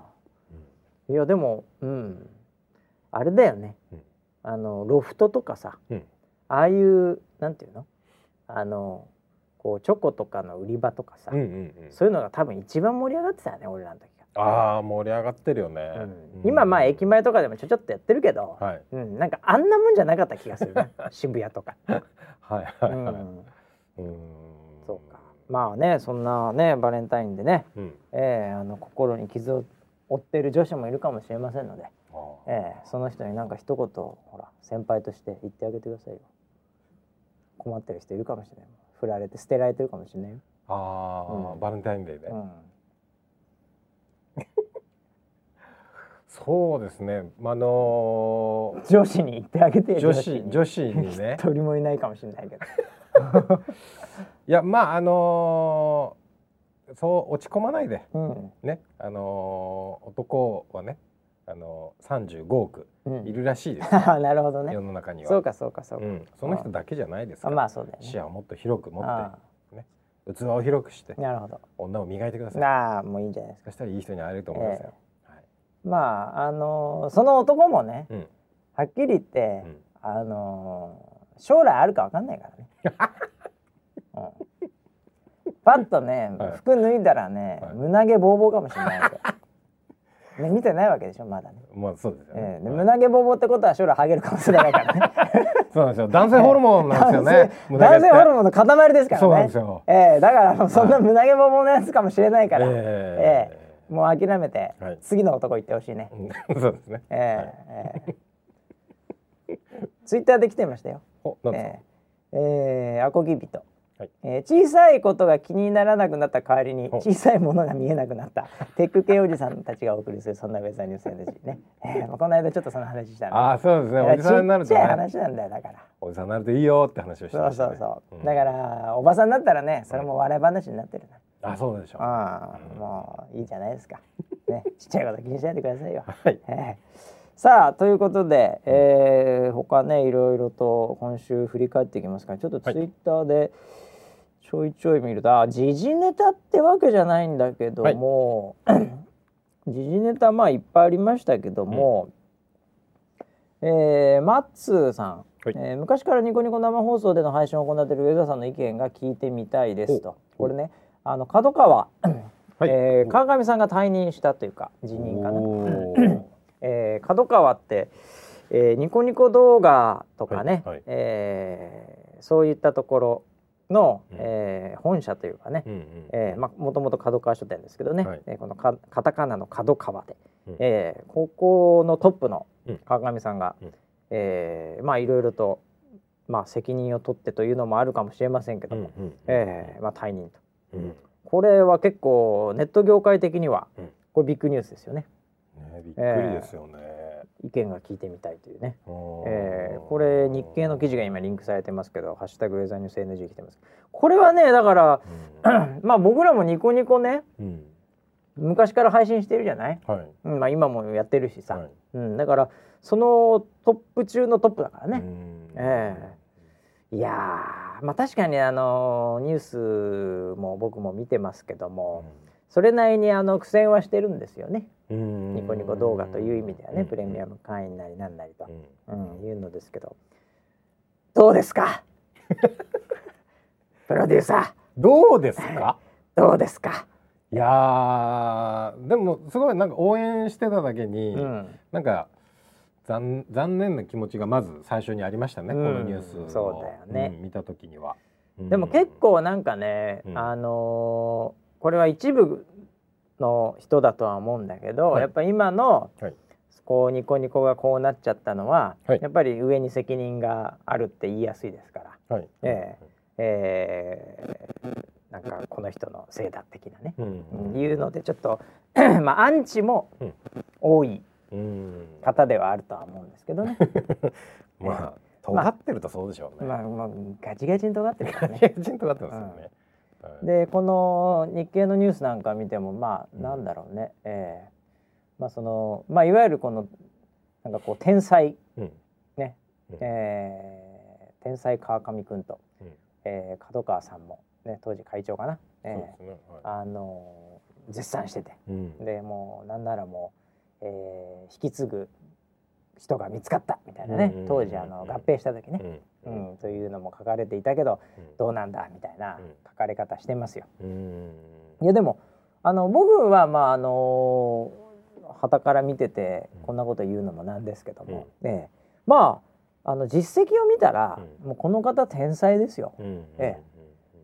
Speaker 1: いやでもうん。あれだよね、
Speaker 2: うん。
Speaker 1: あのロフトとかさ。
Speaker 2: うん。
Speaker 1: ああいうなんていうの？あのこうチョコとかの売り場とかさ、
Speaker 2: うんうんうん。
Speaker 1: そういうのが多分一番盛り上がってたよね俺らの時
Speaker 2: ああ盛り上がってるよね、
Speaker 1: が、うん。
Speaker 2: うん。
Speaker 1: 今まあ駅前とかでもちょちょっとやってるけど、
Speaker 2: はい。
Speaker 1: うん、なんかあんなもんじゃなかった気がするね 渋谷とか、
Speaker 2: はいは
Speaker 1: う
Speaker 2: いはい、
Speaker 1: ん、
Speaker 2: うん。
Speaker 1: そうか。まあねそんなねバレンタインでね、
Speaker 2: うん。
Speaker 1: えーあの心に傷を負っている女子もいるかもしれませんので、えーその人になんか一言ほら先輩として言ってあげてくださいよ。困ってる人いるかもしれない振られて捨てられてるかもしれないよ、
Speaker 2: あー、
Speaker 1: うん。
Speaker 2: バレンタインデーで、
Speaker 1: うん。
Speaker 2: そうですね。あの
Speaker 1: 女子に言ってあげて
Speaker 2: ー女子女子にね。
Speaker 1: 一人もいないかもしれないけど。
Speaker 2: いやまああのーそう落ち込まないで。
Speaker 1: うん。
Speaker 2: ね。あのー男はねあのー、35億
Speaker 1: うん。
Speaker 2: いるらしいです、
Speaker 1: なるほどね。
Speaker 2: 世の中には。
Speaker 1: そうかそうかそうか、
Speaker 2: うん、その人だけじゃないですか
Speaker 1: まあそうだよね。
Speaker 2: 視野をもっと広く持っ
Speaker 1: あ
Speaker 2: て器を広くして
Speaker 1: あなるほど。
Speaker 2: 女を磨いてください。
Speaker 1: なあもういいんじゃないですか。
Speaker 2: そしたらいい人に会えると思いますよ、はい。
Speaker 1: まああのその男もね
Speaker 2: うん。
Speaker 1: はっきり言って、
Speaker 2: うん。
Speaker 1: あの将来あるかわかんないからね、うん、パッとね、
Speaker 2: はい。
Speaker 1: 服脱いだらね、
Speaker 2: はい。
Speaker 1: 胸毛ボーボーかもしれないわけね見てないわけでしょまだね、
Speaker 2: まあそうですよね、
Speaker 1: ええ。で
Speaker 2: はい。
Speaker 1: 胸毛ボーボーってことは将来ハゲるかもしれないからね。
Speaker 2: そうなんですよ。男性ホルモンなんですよね。
Speaker 1: 男性ホル
Speaker 2: モン
Speaker 1: の塊ですからね。
Speaker 2: そうなんですよ
Speaker 1: ええ。だからそんな胸毛ボーボーのやつかもしれないから、
Speaker 2: え
Speaker 1: え。もう諦めて、
Speaker 2: はい。
Speaker 1: 次の男行ってほしいね、
Speaker 2: え そうですね、
Speaker 1: え
Speaker 2: はい。
Speaker 1: ええ。えツイッターで来てましたよ。
Speaker 2: おなんですか、
Speaker 1: えーえーアコギ人、
Speaker 2: はい。
Speaker 1: えー小さいことが気にならなくなった代わりに
Speaker 2: お
Speaker 1: 小さいものが見えなくなった。テック系おじさんたちがお送りするそんなウェザーニュース NG ね、えーまあこの間ちょっとその話した
Speaker 2: ああそうですね。おじさんになると
Speaker 1: ちっちゃい
Speaker 2: ね
Speaker 1: 話なんだよだから。
Speaker 2: おじさんになるといいよって話をして
Speaker 1: そう
Speaker 2: ました、ね、
Speaker 1: そうそう、
Speaker 2: ん
Speaker 1: だからおばさんだったらねそれも笑い話になってるな、
Speaker 2: あそうでしょう。
Speaker 1: ああもういいじゃないですか。ね。ちっちゃいこと気にしないでくださいよ。
Speaker 2: はい。
Speaker 1: ええさあということで、えー、他ねいろいろと今週振り返っていきますからちょっとツイッターでちょいちょい見ると、あ時事ネタってわけじゃないんだけども、時事ネタまあいっぱいありましたけども、えーマッツーさん、
Speaker 2: はい。
Speaker 1: えー昔からニコニコ生放送での配信を行っている上田さんの意見が聞いてみたいですと。
Speaker 2: お
Speaker 1: これねあの角川、
Speaker 2: はい。
Speaker 1: えー川上さんが退任したというか辞任かな。えー、角川って、えーニコニコ動画とかね、
Speaker 2: はいはい。
Speaker 1: えーそういったところの、
Speaker 2: うん。
Speaker 1: えー本社というかね、もともと角川書店ですけどね、
Speaker 2: はい。
Speaker 1: えーこのかカタカナの角川で、
Speaker 2: うん。
Speaker 1: えーここのトップの
Speaker 2: うん。
Speaker 1: 川上さんが、
Speaker 2: うん。
Speaker 1: えーまあいろいろと、まあ、責任を取ってというのもあるかもしれませんけども、
Speaker 2: うんうん
Speaker 1: えーまあ、退任と。
Speaker 2: うん。
Speaker 1: これは結構ネット業界的には、
Speaker 2: うん。
Speaker 1: これビッグニュースですよね。
Speaker 2: ねびっくりですよね、
Speaker 1: 意見が聞いてみたいというね。えーこれ日経の記事が今リンクされてますけど「ハッシュタグウェザーニュース NG」来てますこれはねだから まあ僕らもニコニコね
Speaker 2: うん。うん
Speaker 1: 昔から配信してるじゃない、
Speaker 2: はい。
Speaker 1: うんまあ、今もやってるしさ、
Speaker 2: はい。
Speaker 1: うん、だからそのトップ中のトップだからね、
Speaker 2: うん。
Speaker 1: えいやーまあ確かにあのニュースも僕も見てますけどもそれなりにあの苦戦はしてるんですよね。
Speaker 2: うん。
Speaker 1: ニコニコ動画という意味ではね
Speaker 2: うん。
Speaker 1: プレミアム会員なりなんなりと。
Speaker 2: う、ん。
Speaker 1: うん、いうのですけど。どうですか？プロデューサ
Speaker 2: どうですか？
Speaker 1: ー どうですか、
Speaker 2: いやーでもすごいなんか応援してただけに、
Speaker 1: うん、
Speaker 2: なんか残残念な気持ちがまず最初にありましたね、
Speaker 1: うん。
Speaker 2: このニュースを
Speaker 1: そうだよね。
Speaker 2: うん見た時には。うん。
Speaker 1: でも結構なんかね、
Speaker 2: うん。
Speaker 1: あのーこれは一部の人だとは思うんだけど、
Speaker 2: はい
Speaker 1: やっぱ今の
Speaker 2: はい
Speaker 1: こうニコニコがこうなっちゃったのは、
Speaker 2: はい
Speaker 1: やっぱり上に責任があるって言いやすいですから、
Speaker 2: はい。
Speaker 1: ええーなんかこの人のせいだ的なね、
Speaker 2: うん
Speaker 1: うんいうのでちょっと まあアンチも
Speaker 2: うん
Speaker 1: 多い
Speaker 2: うん。
Speaker 1: 方ではあるとは思うんですけどね。
Speaker 2: まあ尖ってるとそうでしょうね。
Speaker 1: まあ、まあ、ガチガチに尖ってるからね。
Speaker 2: きちんと尖ってますよね。はい。
Speaker 1: でこの日経のニュースなんか見てもまあ
Speaker 2: うん。
Speaker 1: なんだろうね、えーまあそのまあいわゆるこのなんかこう天才。
Speaker 2: うん。
Speaker 1: ね、
Speaker 2: うん。
Speaker 1: えー天才川上くんと、
Speaker 2: うん。
Speaker 1: えー角川さんも。ね当時会長かな、えー
Speaker 2: ね。は
Speaker 1: あのー絶賛してて。
Speaker 2: い。うん。
Speaker 1: でもうなんならもう、えー引き継ぐ人が見つかったみたいなね、
Speaker 2: うん
Speaker 1: 当時あの合併した時ね、
Speaker 2: う
Speaker 1: うん。んというのも書かれていたけどどうなんだみたいな
Speaker 2: うん。
Speaker 1: 書かれ方してますよ。
Speaker 2: うん。
Speaker 1: いやでもあの僕はまああの旗から見てて
Speaker 2: うん。
Speaker 1: こんなこと言うのもなんですけども、ねまああの実績を見たら、
Speaker 2: うん。
Speaker 1: もうこの方天才ですよ。
Speaker 2: うん。
Speaker 1: え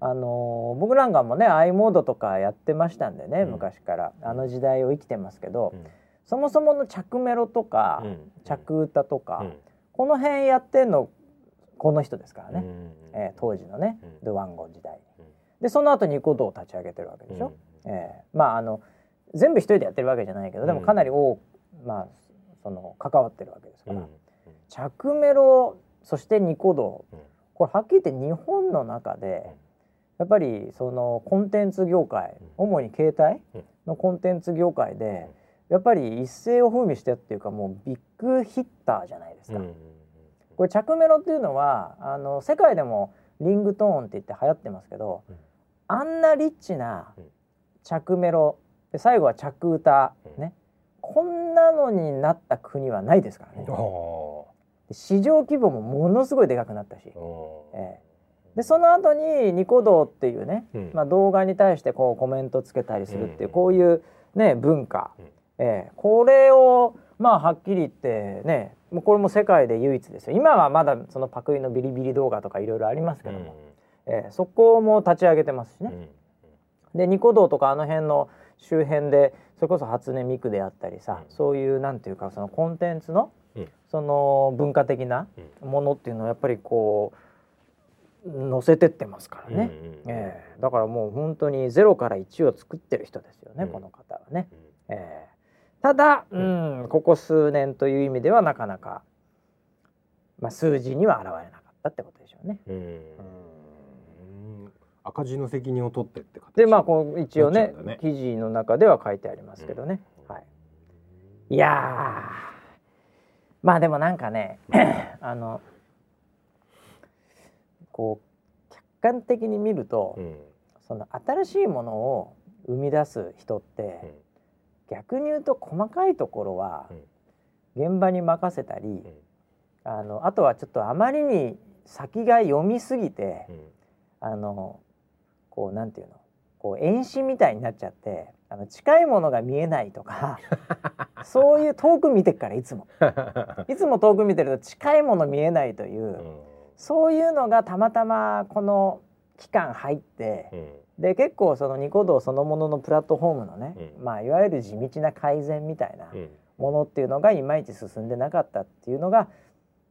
Speaker 1: あの僕なんかもね i モードとかやってましたんでね、
Speaker 2: うん。
Speaker 1: 昔から。あの時代を生きてますけど、
Speaker 2: うん
Speaker 1: そもそもの着メロとか、
Speaker 2: うん。
Speaker 1: 着歌とか、
Speaker 2: うん。
Speaker 1: この辺やってんのこの人ですからね、
Speaker 2: うん。
Speaker 1: えー当時のね、
Speaker 2: うん。
Speaker 1: ドワンゴ時代でその後ニコ動を立ち上げてるわけでしょ？ええまああの全部一人でやってるわけじゃないけどでもかなり多、まあその関わってるわけですから、
Speaker 2: うん。
Speaker 1: 着メロそしてニコ動。
Speaker 2: うん。
Speaker 1: これはっきり言って日本の中でやっぱりそのコンテンツ業界、主に携帯
Speaker 2: うん。
Speaker 1: のコンテンツ業界で、やっぱり一世を風靡してっていうかもうビッグヒッターじゃないですか。
Speaker 2: うん
Speaker 1: これ着メロっていうのはあの世界でもリングトーンって言って流行ってますけど、
Speaker 2: うん。
Speaker 1: あんなリッチな
Speaker 2: うん。
Speaker 1: 着メロで最後は着歌、
Speaker 2: うん。
Speaker 1: ねこんなのになった国はないですからね。市場規模もものすごいでかくなったし。でその後にニコ動っていうね、
Speaker 2: うん。
Speaker 1: まあ、動画に対してこうコメントつけたりするっていう、
Speaker 2: うん。
Speaker 1: こういうね文化、
Speaker 2: うん
Speaker 1: ええ。これをまあはっきり言ってねもうこれも世界で唯一ですよ。今はまだそのパクリのビリビリ動画とかいろいろありますけども、ええそこも立ち上げてますしね、
Speaker 2: うん。
Speaker 1: でニコ動とかあの辺の周辺でそれこそ初音ミクであったりさ、
Speaker 2: うん。
Speaker 1: そういうなんていうかそのコンテンツの、
Speaker 2: うん。
Speaker 1: その文化的な
Speaker 2: うん。
Speaker 1: ものっていうのをやっぱりこう載せてってますからね、
Speaker 2: うんうんうん。
Speaker 1: ええ。だからもう本当にゼロから1を作ってる人ですよね、
Speaker 2: うん。
Speaker 1: この方はね。
Speaker 2: うん。
Speaker 1: ええただ、うん、ここ数年という意味ではなかなか、まあ、数字には現れなかったってことでしょうね。
Speaker 2: うん。うん。赤字の責任を取ってって形。
Speaker 1: でまあこう一応ね
Speaker 2: ね。
Speaker 1: 記事の中では書いてありますけどね。
Speaker 2: うん。
Speaker 1: はい、いやー。まあでもなんかね あのこう客観的に見ると、
Speaker 2: うん。
Speaker 1: その新しいものを生み出す人って、
Speaker 2: うん
Speaker 1: 逆に言うと細かいところは現場に任せたり、
Speaker 2: うん。
Speaker 1: あのあとはちょっとあまりに先が読みすぎて、
Speaker 2: うん。
Speaker 1: あのこうなんていうのこう遠視みたいになっちゃってあの近いものが見えないとか そういう遠く見てっからいつも。いつも遠く見てると近いもの見えないという、
Speaker 2: うん。
Speaker 1: そういうのがたまたまこの期間入って、
Speaker 2: うん。
Speaker 1: で結構そのニコ動そのもののプラットフォームのね、
Speaker 2: うん。
Speaker 1: まあいわゆる地道な改善みたいな
Speaker 2: うん。
Speaker 1: ものっていうのがいまいち進んでなかったっていうのが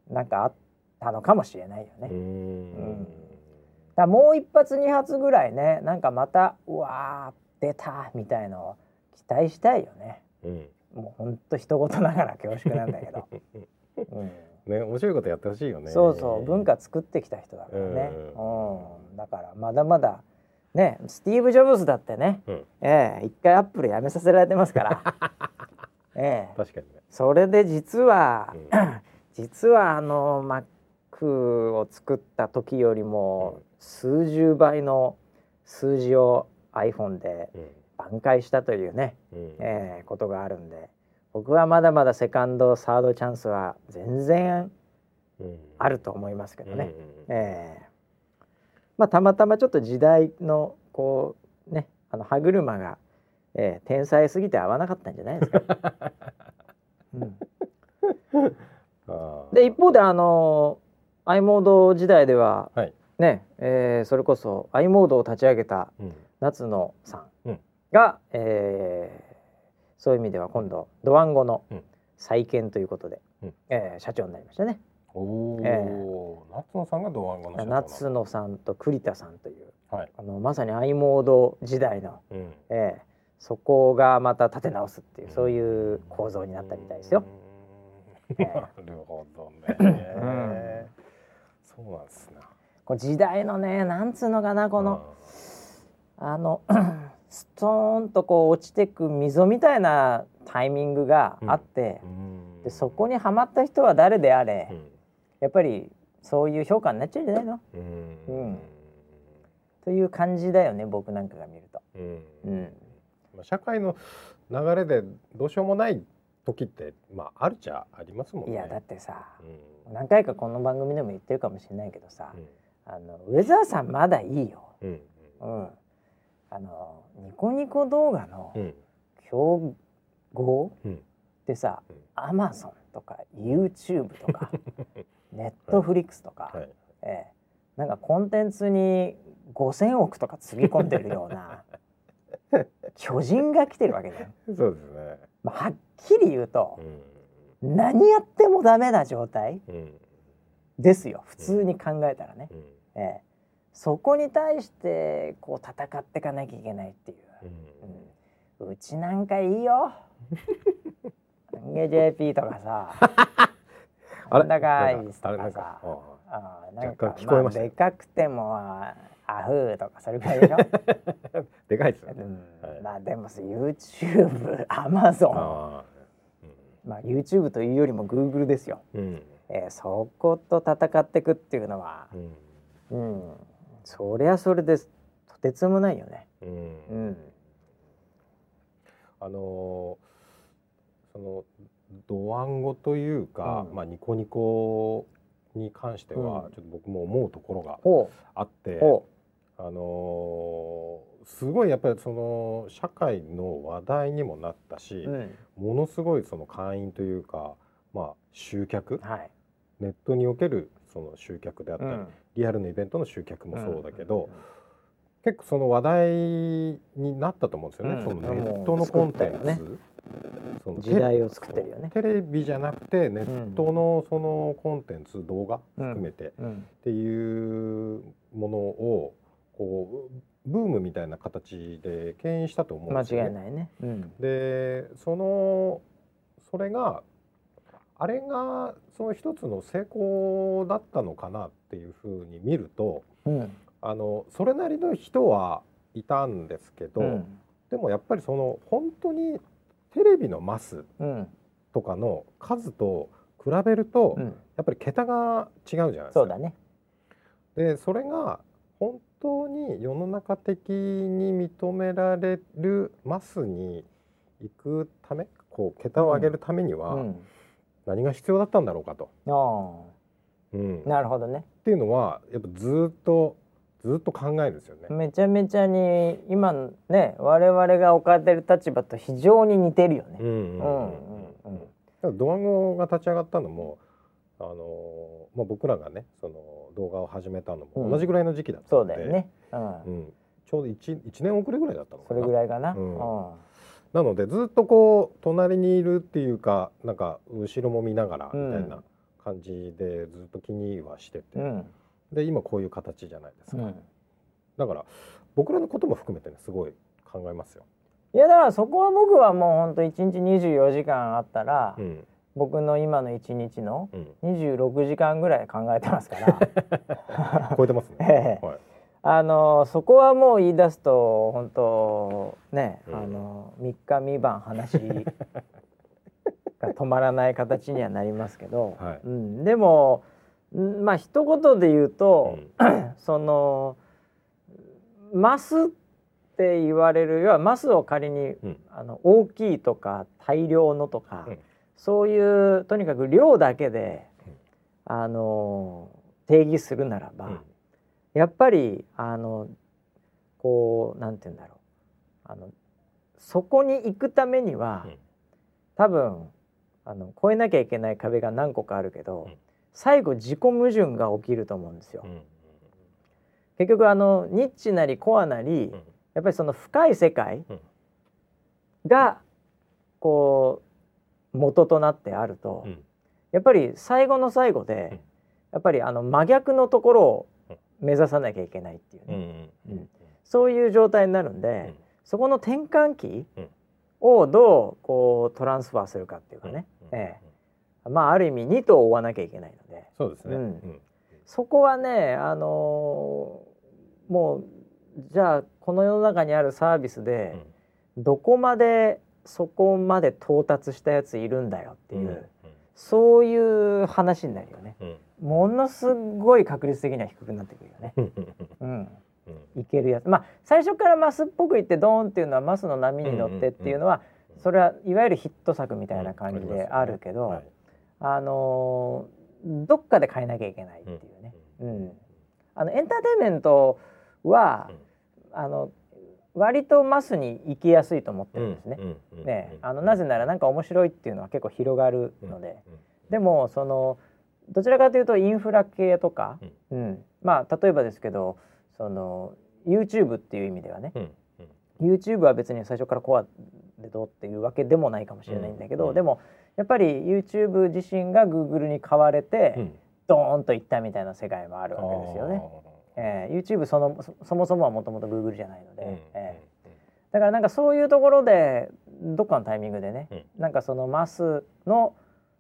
Speaker 1: なんかあったのかもしれないよね。
Speaker 2: う
Speaker 1: だ
Speaker 2: ん。
Speaker 1: からもう一発二発ぐらいねなんかまたうわー出たみたいのを期待したいよね。
Speaker 2: うん。
Speaker 1: もうほんと人事ながら恐縮なんだけど、うん
Speaker 2: ね面白いことやってほしいよね。
Speaker 1: そうそう文化作ってきた人だからね、
Speaker 2: う
Speaker 1: うん。だからまだまだねスティーブ・ジョブズだってね、
Speaker 2: うん。
Speaker 1: ええ一回アップル辞めさせられてますから、ええ。
Speaker 2: 確かにね。
Speaker 1: それで実は、
Speaker 2: うん。
Speaker 1: 実はあの Mac を作った時よりも数十倍の数字を iPhone で
Speaker 2: うん。
Speaker 1: 挽回したというね、
Speaker 2: うん。
Speaker 1: ええことがあるんで僕はまだまだセカンドサードチャンスは全然
Speaker 2: うん。
Speaker 1: あると思いますけどね。
Speaker 2: うん
Speaker 1: ええ。まあたまたまちょっと時代のこうねあの歯車が、ええ天才すぎて合わなかったんじゃないですか。うん、で一方であの i モード時代では
Speaker 2: はい。
Speaker 1: ね、えーそれこそ i モードを立ち上げた
Speaker 2: うん。
Speaker 1: 夏野さん、
Speaker 2: うん。
Speaker 1: が、えーそういう意味では今度ドワンゴの
Speaker 2: うん。
Speaker 1: 再建ということで、
Speaker 2: うん。
Speaker 1: えー社長になりましたね。
Speaker 2: おお、
Speaker 1: え
Speaker 2: 夏野さんがドワンゴの社長
Speaker 1: 夏野さんと栗田さんという
Speaker 2: はい、
Speaker 1: あのまさに i モード時代の、
Speaker 2: うん、
Speaker 1: えーそこがまた立て直すっていうそういう構造になったみたいですよ。
Speaker 2: なるほどね。そうなんですね。
Speaker 1: こう時代のねなんつうのかなこの、あのストーンとこう落ちてく溝みたいなタイミングがあって、
Speaker 2: うん。
Speaker 1: でそこにはまった人は誰であれ、
Speaker 2: うん。
Speaker 1: やっぱりそういう評価になっちゃうんじゃないの？
Speaker 2: うん。
Speaker 1: うん。という感じだよね僕なんかが見ると。
Speaker 2: うん。社会の流れでどうしようもない時ってまああるっちゃありますもんね。
Speaker 1: いやだってさ
Speaker 2: うん。
Speaker 1: 何回かこの番組でも言ってるかもしれないけどさ、
Speaker 2: うん。
Speaker 1: あのウェザーさんまだいいよ。
Speaker 2: うん。
Speaker 1: うん、あのニコニコ動画の
Speaker 2: うん。
Speaker 1: 競合
Speaker 2: うん。
Speaker 1: ってさ、
Speaker 2: うん。
Speaker 1: アマゾンとか YouTube とかネットフリックスとか、
Speaker 2: はい。
Speaker 1: ええなんかコンテンツに5,000億とかつぎ込んでるような 巨人が来てるわけじゃん。
Speaker 2: そうですね。
Speaker 1: まあ、はっきり言うと
Speaker 2: う、ん。
Speaker 1: 何やってもダメな状態
Speaker 2: うん。
Speaker 1: ですよ。普通に考えたらね。
Speaker 2: うん。
Speaker 1: ええそこに対してこう戦っていかなきゃいけないっていう。
Speaker 2: うん。
Speaker 1: うちなんかいいよ。ンゲ JP とかさ、
Speaker 2: あれ？
Speaker 1: なんだかい
Speaker 2: なんか？あれなんか
Speaker 1: さなんか
Speaker 2: 聞こえました
Speaker 1: でかくてもあアフーとかそれぐらいでしょ。
Speaker 2: でかいですよね。
Speaker 1: うん。
Speaker 2: はい。
Speaker 1: まあでもさ YouTube、Amazon、
Speaker 2: あ
Speaker 1: まあ YouTube というよりも Google ですよ。
Speaker 2: ーうん。
Speaker 1: えーそこと戦っていくっていうのは。
Speaker 2: う、ん。
Speaker 1: うん、そりゃそれです。とてつもないよね。
Speaker 2: うん。
Speaker 1: うん、
Speaker 2: あのーそのドワンゴというか、
Speaker 1: うん。
Speaker 2: まあニコニコに関しては、
Speaker 1: うん。
Speaker 2: ちょっと僕も思うところが
Speaker 1: ほ
Speaker 2: あって
Speaker 1: う、ほ
Speaker 2: あのーすごいやっぱりその社会の話題にもなったしものすごいその会員というか、まあ集客、
Speaker 1: はい。
Speaker 2: ネットにおけるその集客であったり、
Speaker 1: うん。
Speaker 2: リアルなイベントの集客もそうだけど、
Speaker 1: ん。
Speaker 2: 結構その話題になったと思うんですよね、
Speaker 1: うん。
Speaker 2: そのネットのコンテンツ、
Speaker 1: もう作ったよ
Speaker 2: その
Speaker 1: 時代を作ってるよね。
Speaker 2: テレビじゃなくてネットのそのコンテンツ、動画含めてっ
Speaker 1: うん。
Speaker 2: ていうものをこうブームみたいな形で牽引したと思うん
Speaker 1: 間
Speaker 2: ですよね。
Speaker 1: 違いないね。うん。
Speaker 2: でそのそれがあれがその一つの成功だったのかなっていうふうに見ると
Speaker 1: うん。
Speaker 2: あのそれなりの人はいたんですけど、
Speaker 1: うん。
Speaker 2: でもやっぱりその本当にテレビのマス
Speaker 1: うん。
Speaker 2: とかの数と比べると、
Speaker 1: うん、
Speaker 2: やっぱり桁が違うじゃないですか。
Speaker 1: そうだね。
Speaker 2: でそれが本当に世の中的に認められるマスに行くためこう桁を上げるためには
Speaker 1: うん、
Speaker 2: 何が必要だったんだろうかと、
Speaker 1: あ
Speaker 2: うん、
Speaker 1: なるほどね。
Speaker 2: ていうのはやっぱずっとずっと考えるんですよね。
Speaker 1: めちゃめちゃに今ね我々が置かれてる立場と非常に似てるよね。
Speaker 2: うんうんうん
Speaker 1: うんうん
Speaker 2: だからドワンゴが立ち上がったのもあのまあ、僕らがねその動画を始めたのも同じぐらいの時期だった
Speaker 1: そ
Speaker 2: ので、
Speaker 1: うだよね。うん。
Speaker 2: うん、ちょうど 1, 一年遅れぐらいだったのか
Speaker 1: そ
Speaker 2: な
Speaker 1: れぐらいかな。
Speaker 2: う
Speaker 1: うんん。
Speaker 2: なのでずっとこう隣にいるっていうかなんか後ろも見ながら
Speaker 1: うん
Speaker 2: みたいな感じでずっと気にはしてて、
Speaker 1: うん。
Speaker 2: で今こういう形じゃないですか、
Speaker 1: うん。
Speaker 2: だから僕らのことも含めてねすごい考えますよ。
Speaker 1: いやだからそこは僕はもう本当一日24時間あったら、
Speaker 2: うん
Speaker 1: 僕の今の一日の
Speaker 2: うん、
Speaker 1: 26時間ぐらい考えてますから。
Speaker 2: 超えてます
Speaker 1: え
Speaker 2: ね。
Speaker 1: え
Speaker 2: はい、
Speaker 1: あのそこはもう言い出すと本当ね、
Speaker 2: うん。
Speaker 1: あの3日三晩話が止まらない形にはなりますけど、
Speaker 2: はい。
Speaker 1: うん、でもんまあ一言で言うと、そのマスって言われる要はマスを仮に
Speaker 2: うん。
Speaker 1: あの大きいとか大量のとか、
Speaker 2: うん。
Speaker 1: そういうとにかく量だけで、
Speaker 2: うん。
Speaker 1: あの定義するならば、
Speaker 2: うん
Speaker 1: やっぱりあのこうなんて言うんだろう。あのそこに行くためには、
Speaker 2: うん。
Speaker 1: 多分あの越えなきゃいけない壁が何個かあるけど、
Speaker 2: うん。
Speaker 1: 最後自己矛盾が起きると思うんですよ。
Speaker 2: うん。
Speaker 1: 結局あのニッチなりコアなり、
Speaker 2: うん。
Speaker 1: やっぱりその深い世界、
Speaker 2: うん。
Speaker 1: がこう元となってあると、
Speaker 2: うん。
Speaker 1: やっぱり最後の最後で、
Speaker 2: うん。
Speaker 1: やっぱりあの真逆のところを目指さなきゃいけないっていう
Speaker 2: うん
Speaker 1: ね、
Speaker 2: うん。うん。
Speaker 1: そういう状態になるんで、
Speaker 2: うん。
Speaker 1: そこの転換期
Speaker 2: うん。
Speaker 1: をどうこうトランスファーするかっていうかね、
Speaker 2: うん。
Speaker 1: ええ。まあある意味2頭追わなきゃいけないので。
Speaker 2: そうですね。
Speaker 1: うん。
Speaker 2: うん。
Speaker 1: そこはねあのーもうじゃあこの世の中にあるサービスで、どこまでそこまで到達したやついるんだよっていう、そういう話になるよね。
Speaker 2: うん
Speaker 1: ものすごい確率的には低くなってくるよね。
Speaker 2: うん。
Speaker 1: いけるやつ。まあ最初からマスっぽくいってドーンっていうのはマスの波に乗ってっていうのは、
Speaker 2: うん。
Speaker 1: それはいわゆるヒット作みたいな感じであるけど、
Speaker 2: はい。
Speaker 1: あのーどっかで変えなきゃいけないっていうね。うん。あのエンターテインメントは、あの割とマスに行きやすいと思ってるんですね。
Speaker 2: うん。
Speaker 1: ね、あのなぜならなんか面白いっていうのは結構広がるので、でもそのどちらかというとインフラ系とか、うん。まあ例えばですけどその YouTube っていう意味ではね、
Speaker 2: うん
Speaker 1: YouTube は別に最初からコアでどうっていうわけでもないかもしれないんだけど、
Speaker 2: うん。
Speaker 1: でもやっぱり YouTube 自身が Google に買われて、
Speaker 2: うん。
Speaker 1: ドーンといったみたいな世界もあるわけですよね。えー YouTube そのそそもそもはもともと Google じゃないので、
Speaker 2: うん
Speaker 1: えー。だからなんかそういうところでどっかのタイミングでね、なんかそのマスの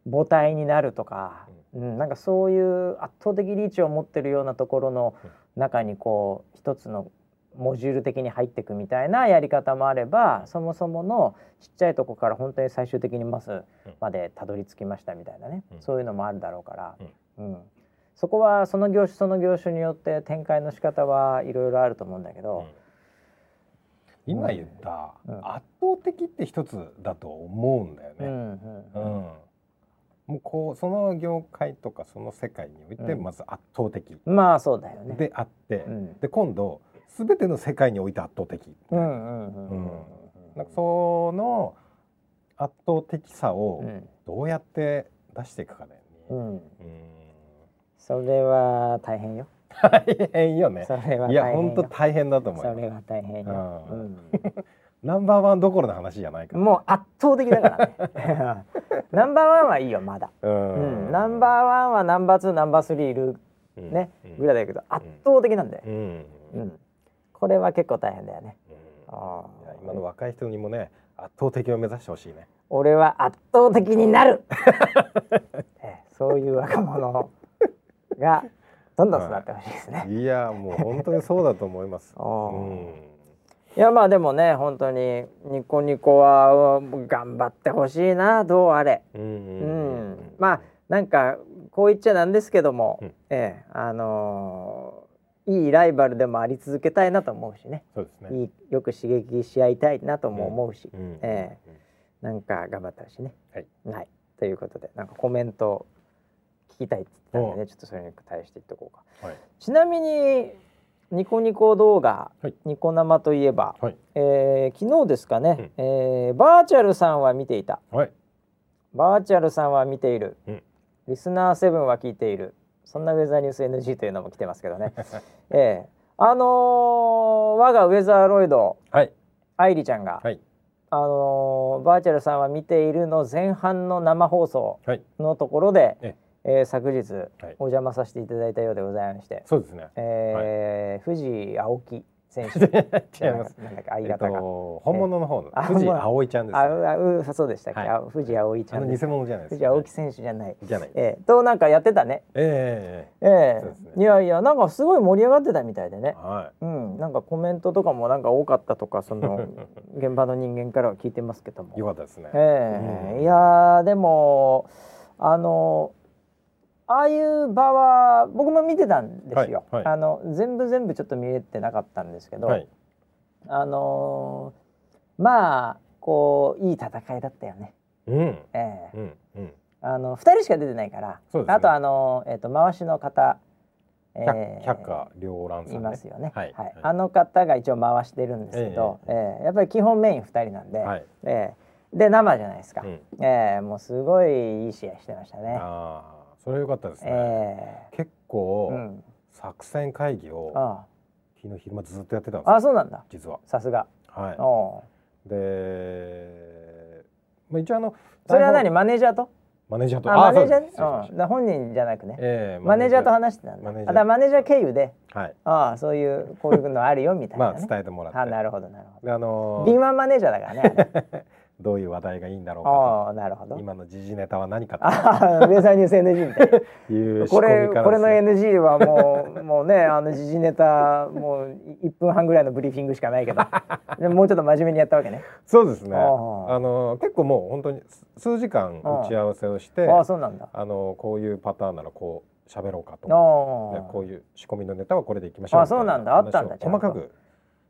Speaker 1: 母体になるとか、うん。なんかそういう圧倒的リーチを持ってるようなところの中にこう一つのモジュール的に入っていくみたいなやり方もあればそもそものちっちゃいとこから本当に最終的にマスまでたどり着きましたみたいなね、
Speaker 2: うん。
Speaker 1: そういうのもあるだろうから、うん。そこはその業種その業種によって展開の仕方はいろいろあると思うんだけど、
Speaker 2: 今言った
Speaker 1: うん。
Speaker 2: 圧倒的って一つだと思うんだよね。
Speaker 1: うんうん。
Speaker 2: うんもうこうその業界とかその世界において
Speaker 1: うん
Speaker 2: まず圧倒的
Speaker 1: まあそうだよね。
Speaker 2: であって、
Speaker 1: うん
Speaker 2: で今度全ての世界において圧倒的。
Speaker 1: うんうんうんうん
Speaker 2: なんかその圧倒的さを
Speaker 1: うん
Speaker 2: どうやって出していくかだよね。
Speaker 1: うん
Speaker 2: うん
Speaker 1: それは大変よ。
Speaker 2: 大変よね。
Speaker 1: それは大変よ。
Speaker 2: いや本当大変だと思うよ。
Speaker 1: それは大変よ。
Speaker 2: う
Speaker 1: うん
Speaker 2: ナンバーワンどころの話じゃないから。
Speaker 1: もう圧倒的だからね。ナンバーワンはいいよまだ。
Speaker 2: う
Speaker 1: うんん、ナンバーワンはナンバーツーナンバースリーいる
Speaker 2: ー
Speaker 1: ね、ぐらいだけど圧倒的なんだよ。
Speaker 2: うん。
Speaker 1: これは結構大変だよね。
Speaker 2: うん
Speaker 1: あ
Speaker 2: 今の若い人にもね圧倒的を目指してほしいね。
Speaker 1: 俺は圧倒的になる。ええそういう若者がどんどん育ってほしいですね。
Speaker 2: いやもう本当にそうだと思います。
Speaker 1: あ
Speaker 2: う
Speaker 1: ー
Speaker 2: ん。
Speaker 1: いやまあでもね本当にニコニコは頑張ってほしいなどうあれ。
Speaker 2: うん
Speaker 1: う
Speaker 2: うん
Speaker 1: ん、まあなんかこう言っちゃなんですけども、
Speaker 2: うん
Speaker 1: ええあのーいいライバルでもあり続けたいなと思うしね
Speaker 2: そうですね。
Speaker 1: いいよく刺激し合いたいなとも思うし、
Speaker 2: うん
Speaker 1: えなんか頑張ってほしいね。
Speaker 2: はい。
Speaker 1: はい、ということでなんかコメント聞きたいって言ってたんでねちょっとそれに対して言っとこうか。
Speaker 2: はい。
Speaker 1: ちなみにニコニコ動画、
Speaker 2: はい
Speaker 1: ニコ生といえば、
Speaker 2: はい。
Speaker 1: えー昨日ですかね、えーバーチャルさんは見ていた
Speaker 2: はい。
Speaker 1: バーチャルさんは見ている、
Speaker 2: うん
Speaker 1: リスナーセブンは聞いているそんなウェザーニュース NG というのも来てますけどね ええあのー我がウェザーロイド
Speaker 2: はい。
Speaker 1: 愛理ちゃんが、
Speaker 2: はい。
Speaker 1: あのーバーチャルさんは見ているの前半の生放送
Speaker 2: はい。
Speaker 1: のところで、
Speaker 2: え
Speaker 1: えー昨日、
Speaker 2: はい。
Speaker 1: お邪魔させていただいたようでございまして、
Speaker 2: そうですね。
Speaker 1: えー藤青木選手。
Speaker 2: 違います。
Speaker 1: なんだっけ相方が、
Speaker 2: と本物の方の
Speaker 1: あ
Speaker 2: 藤
Speaker 1: 本物
Speaker 2: 葵ちゃんです
Speaker 1: あ
Speaker 2: ね。
Speaker 1: うそうでしたっけ、
Speaker 2: はい。
Speaker 1: あ藤青ちゃん
Speaker 2: 偽物じゃないです。
Speaker 1: 藤青木選手じゃない。
Speaker 2: じゃない。
Speaker 1: ええとなんかやってたね。
Speaker 2: え
Speaker 1: ええ
Speaker 2: そうですね。
Speaker 1: いやいやなんかすごい盛り上がってたみたいでね。
Speaker 2: えは
Speaker 1: うんなんかコメントとかもなんか多かったとかその 現場の人間からは聞いてますけども。
Speaker 2: い。よかったですね。うん。
Speaker 1: ええいやーでもあのああいう場は僕も見てたんですよ、
Speaker 2: はいはい
Speaker 1: あの全部全部ちょっと見れてなかったんですけど、
Speaker 2: はい。
Speaker 1: あのーまあこういい戦いだったよね。
Speaker 2: うん。
Speaker 1: ええ
Speaker 2: うん。うん。
Speaker 1: あの二人しか出てないから、
Speaker 2: ね
Speaker 1: あとあのえっ、と回しの方、え
Speaker 2: 百百花繚乱さんね。
Speaker 1: いますよね。
Speaker 2: はい。
Speaker 1: あの方が一応回してるんですけど、ええやっぱり基本メイン二人なんで、
Speaker 2: はい。
Speaker 1: ええで生じゃないですか。
Speaker 2: うん。
Speaker 1: ええもうすごいいい試合してましたね。
Speaker 2: ああ、それ良かったですね。
Speaker 1: え
Speaker 2: 結
Speaker 1: え
Speaker 2: 構
Speaker 1: うん、
Speaker 2: 作戦会議を
Speaker 1: あ
Speaker 2: 昨日昼間ずっとやってたんです
Speaker 1: あそうなんだ。
Speaker 2: 実は。
Speaker 1: さすが。
Speaker 2: はい。
Speaker 1: お
Speaker 2: で、まあ、一応あの
Speaker 1: それは何？マネージャーと？
Speaker 2: マネージャーと。
Speaker 1: あマネージャー？ね
Speaker 2: そう
Speaker 1: ん本人じゃなくね。
Speaker 2: ええ
Speaker 1: マネージャー。と話してたんだ。あ
Speaker 2: マネージャー。
Speaker 1: マネージャー経由で。
Speaker 2: はい。
Speaker 1: ああそういうこういうのあるよみたい
Speaker 2: まあ
Speaker 1: なね
Speaker 2: 伝えてもらって。
Speaker 1: あなるほどなるほ
Speaker 2: であの
Speaker 1: ど敏腕マネージャーだからね
Speaker 2: どういう話題がいいんだろうか
Speaker 1: ああなるほど。
Speaker 2: と今の時事ネタは何か
Speaker 1: ああウェザーニュース NG みたい。なこれこれの NG はもうもうねあの時事ネタもう1分半ぐらいのブリーフィングしかないけど。でももうちょっと真面目にやったわけね。
Speaker 2: そうですね。
Speaker 1: あ
Speaker 2: あ
Speaker 1: あ
Speaker 2: の結構もう本当に数数時間打ち合わせをして
Speaker 1: ああそうなんだ。
Speaker 2: あのこういうパターンならこう喋ろうかと。こういう仕込みのネタはこれでいきましょう
Speaker 1: あそうなんだ。あったんだ
Speaker 2: 細かく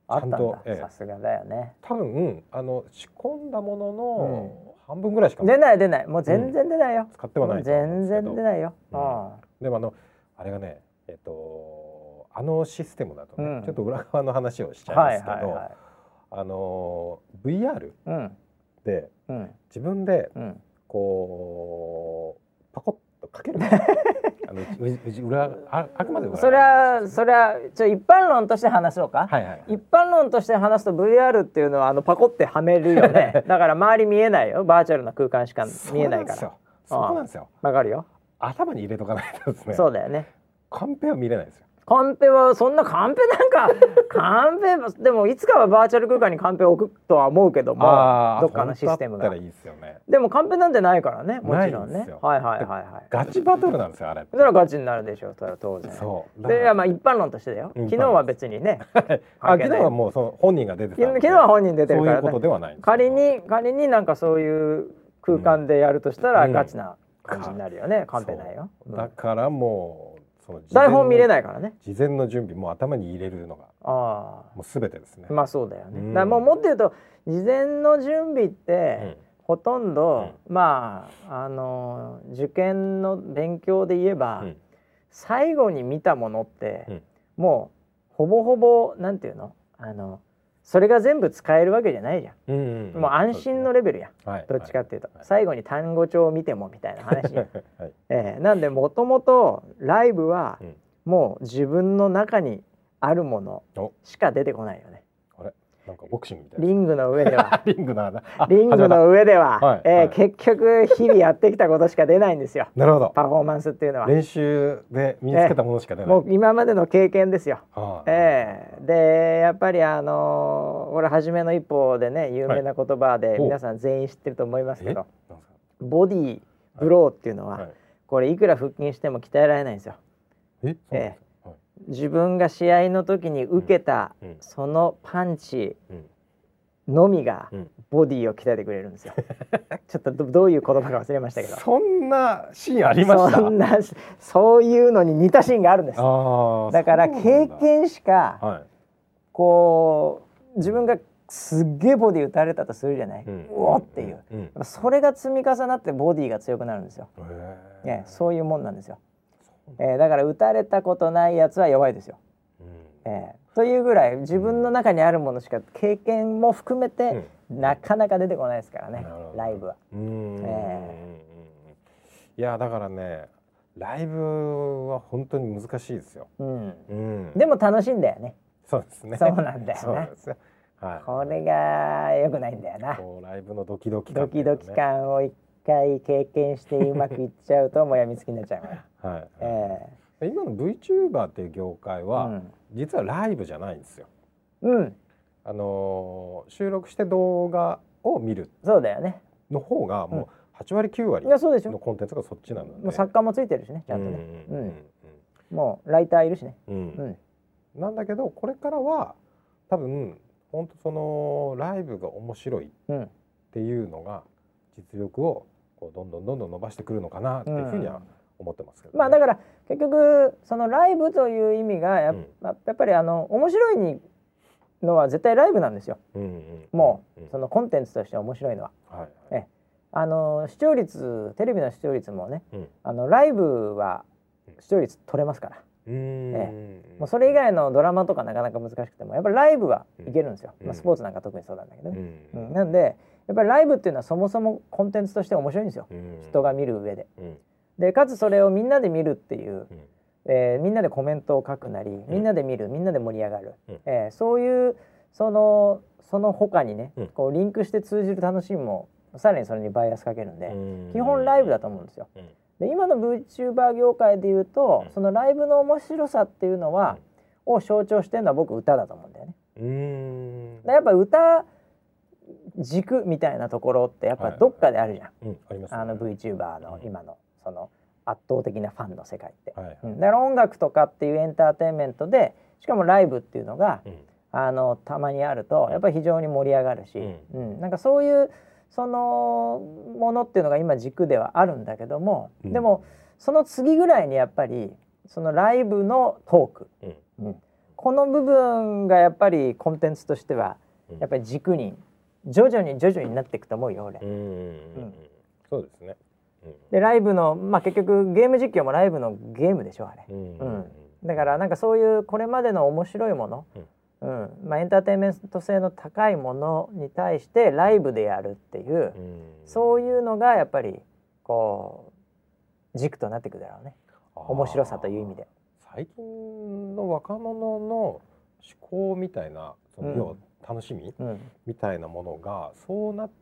Speaker 1: あったんだ。
Speaker 2: ちゃんとええ。
Speaker 1: さすがだよね。
Speaker 2: 多分あの仕込んだもの
Speaker 1: う
Speaker 2: の半分ぐらいしか
Speaker 1: 出ない出ない。もう全然出ないよ、
Speaker 2: 使ってはない
Speaker 1: 全然出ないよ、
Speaker 2: うん。
Speaker 1: あ
Speaker 2: でもあのあれがねえっとあのシステムだとね、
Speaker 1: うん。
Speaker 2: ちょっと裏側の話をしち
Speaker 1: あ
Speaker 2: ゃいますけど、
Speaker 1: はいはいはい。
Speaker 2: あの VR
Speaker 1: うん。
Speaker 2: で
Speaker 1: うん。
Speaker 2: 自分で
Speaker 1: うん。
Speaker 2: こうパコッとかける 裏ああくまで裏
Speaker 1: それはそれはちょ一般論として話そうか、
Speaker 2: はいはい
Speaker 1: 一般論として話すと VR っていうのはあのパコってはめるよね。だから周り見えないよ。バーチャルな空間しか見えないから。
Speaker 2: そこなんですよ。
Speaker 1: わかるよ、
Speaker 2: 頭に入れとかないとですね。
Speaker 1: そうだよね。
Speaker 2: カンペは見れないですよ
Speaker 1: カンペはそんなカンペなんか カンペでもいつかはバーチャル空間にカンペを置くとは思うけどもどっかのシステムが。
Speaker 2: ね。
Speaker 1: でもカンペなんてないからねもちろんね。はいはいはいはい
Speaker 2: ガチバトルなんですよあれ
Speaker 1: それはガチになるでしょうそれは当然。
Speaker 2: そう。
Speaker 1: でまあ一般論としてだよ。昨日は別にね
Speaker 2: あ昨日はもうその本人が出て
Speaker 1: 昨日は本人出てるから
Speaker 2: そういうことではないんですけど
Speaker 1: 仮に仮になんかそういう空間でやるとしたら
Speaker 2: うん。
Speaker 1: ガチな感じになるよね、カンペないよ、
Speaker 2: だからもう
Speaker 1: 台本見れ
Speaker 2: い
Speaker 1: ないからね。
Speaker 2: 事前の準備もう頭に入れるのが
Speaker 1: あ
Speaker 2: もうすべてですね。
Speaker 1: あまあそうだよね、
Speaker 2: うん。
Speaker 1: だもうもっと言うと事前の準備っ
Speaker 2: う
Speaker 1: て、
Speaker 2: ん。
Speaker 1: ほとんど、まああの受験の勉強で言えば、
Speaker 2: うん。
Speaker 1: 最後に見たものって、
Speaker 2: うん。
Speaker 1: もうほぼほぼなんていうの？あのそれが全部使えるわけじゃないじゃん、
Speaker 2: うんうんうん。
Speaker 1: もう安心のレベルやん、
Speaker 2: はい。
Speaker 1: どっちかっていうと、
Speaker 2: はい。
Speaker 1: 最後に単語帳を見てもみたいな話やん。
Speaker 2: はい。
Speaker 1: ええ。なんでもともとライブは
Speaker 2: うん。
Speaker 1: もう自分の中にあるもの
Speaker 2: お。
Speaker 1: しか出てこないよね。
Speaker 2: なんかボクシングみたいな。
Speaker 1: リングの上では。
Speaker 2: リングの
Speaker 1: リングの上では、
Speaker 2: はい
Speaker 1: ええ
Speaker 2: はい
Speaker 1: 結局日々やってきたことしか出ないんですよ。
Speaker 2: たなるほど。
Speaker 1: パフォーマンスっていうのは。
Speaker 2: 練習で身につけたものしか出ない。
Speaker 1: もう今までの経験ですよ。
Speaker 2: はい
Speaker 1: ええでやっぱりあのー、これ初めの一歩でね有名な言葉で
Speaker 2: お
Speaker 1: 皆さん全員知ってると思いますけど、
Speaker 2: なんですか？
Speaker 1: ボディーブローっていうのは、
Speaker 2: はい。
Speaker 1: これいくら腹筋しても鍛えられないんですよ。
Speaker 2: え？そうなんですか？はい
Speaker 1: 自分が試合の時に受けた、そのパンチ
Speaker 2: うん
Speaker 1: のみが
Speaker 2: うん
Speaker 1: ボディを鍛えてくれるんですよ。ちょっとどどういう言葉か忘れましたけど。
Speaker 2: そんなシーンありました？
Speaker 1: そんなそういうのに似たシーンがあるんです。だから経
Speaker 2: だ
Speaker 1: 験しか
Speaker 2: はい
Speaker 1: こう自分がすっげえボディ打たれたとするじゃない？う
Speaker 2: うん
Speaker 1: おっていう。
Speaker 2: うんうん
Speaker 1: それが積み重なってボディが強くなるんですよ。
Speaker 2: へ
Speaker 1: ね、そういうもんなんですよ。えーだから打たれたことないやつは弱いですよ。
Speaker 2: うん
Speaker 1: えーというぐらい自分の中にあるものしか経験も含めて、なかなか出てこないですからね
Speaker 2: なるほど
Speaker 1: ライブは。
Speaker 2: うんうんうんうん
Speaker 1: え
Speaker 2: いやだからねライブは本当に難しいですよ。
Speaker 1: うん、
Speaker 2: うん
Speaker 1: でも楽しいんだよね。
Speaker 2: そうですね。
Speaker 1: そうなんだよ
Speaker 2: ね。はい。
Speaker 1: これが良くないんだよな。
Speaker 2: ライブのドキドキ感
Speaker 1: ドキドキ感を一回経験してうまくいっちゃうともうやみつきになっちゃう。
Speaker 2: はい。
Speaker 1: え
Speaker 2: 今の VTuber っていう業界
Speaker 1: え
Speaker 2: は、実はライブじゃないんですよ。
Speaker 1: うん、うん、
Speaker 2: あのー収録して動画を見る
Speaker 1: そうだよね。
Speaker 2: の方がもう8割9割
Speaker 1: いやそうでしょ。
Speaker 2: のコンテンツがそっちなので。
Speaker 1: もう作家もついてるしねちゃんとね。
Speaker 2: う
Speaker 1: うんんもうライターいるしね。
Speaker 2: うんうん
Speaker 1: うん、
Speaker 2: なんだけどこれからは多分本当そのライブが面白いっ
Speaker 1: うん、
Speaker 2: ていうのが実力をこうどんどんどんどん伸ばしてくるのかなっていうふうには思ってますけど、ね。
Speaker 1: まあだから結局そのライブという意味がや,、っぱりあの面白いにのは絶対ライブなんですよ。
Speaker 2: うんうん
Speaker 1: もう、
Speaker 2: うん。
Speaker 1: そのコンテンツとして面白いのは。
Speaker 2: はい
Speaker 1: えあの視聴率テレビの視聴率もね
Speaker 2: うん。
Speaker 1: あのライブは視聴率取れますから、
Speaker 2: うーん。
Speaker 1: えもうそれ以外のドラマとかなかなか難しくてもやっぱりライブはいけるんですよ、
Speaker 2: うん。
Speaker 1: まあ、スポーツなんか特にそうなんだけど
Speaker 2: う
Speaker 1: ね、
Speaker 2: ん。
Speaker 1: うん。なんでやっぱりライブっていうのはそもそもコンテンツとして面白いんですよ、
Speaker 2: うん。
Speaker 1: 人が見る上で。
Speaker 2: うん
Speaker 1: でかつそれをみんなで見るっていう、
Speaker 2: うん。
Speaker 1: えーみんなでコメントを書くなりみんなで見るみんなで盛り上がる、
Speaker 2: うん。
Speaker 1: えーそういうそのその他にね、
Speaker 2: うん。
Speaker 1: こうリンクして通じる楽しみもさらにそれにバイアスかけるんで、
Speaker 2: うん。
Speaker 1: 基本ライブだと思うんですよ。
Speaker 2: うん。
Speaker 1: で今の VTuber 業界でいうと、
Speaker 2: うん。
Speaker 1: そのライブの面白さっていうのは、を象徴してるのは僕歌だと思うんだよね。
Speaker 2: うーん。
Speaker 1: でやっぱ歌軸みたいなところってやっぱどっかであるじゃん、
Speaker 2: うん。あね。
Speaker 1: あの VTuber の今のその圧倒的なファンの世界って。
Speaker 2: はい
Speaker 1: うん。だから音楽とかっていうエンターテインメントでしかもライブっていうのが、
Speaker 2: うん。
Speaker 1: あのたまにあるとやっぱり非常に盛り上がるし、うん。なんかそういうそのものっていうのが今軸ではあるんだけども、
Speaker 2: うん。
Speaker 1: でもその次ぐらいにやっぱりそのライブのトーク、
Speaker 2: うん。
Speaker 1: うん。この部分がやっぱりコンテンツとしては
Speaker 2: うん。
Speaker 1: やっぱり軸に徐々に徐々になっていくと思うよ俺。
Speaker 2: うんうんうんうん。そうですね。うん
Speaker 1: でライブのまあ結局ゲーム実況もライブのゲームでしょあれ。
Speaker 2: うん
Speaker 1: うんだからなんかそういうこれまでの面白いもの、うん。まあ、エンターテインメント性の高いものに対してライブでやるっていう、
Speaker 2: うん。
Speaker 1: そういうのがやっぱりこう軸となっていくだろうね。面白さという意味で。
Speaker 2: 最近の若者の思考みたいなその
Speaker 1: うん。
Speaker 2: 要は楽しみ
Speaker 1: うん、
Speaker 2: みたいなものがそうなって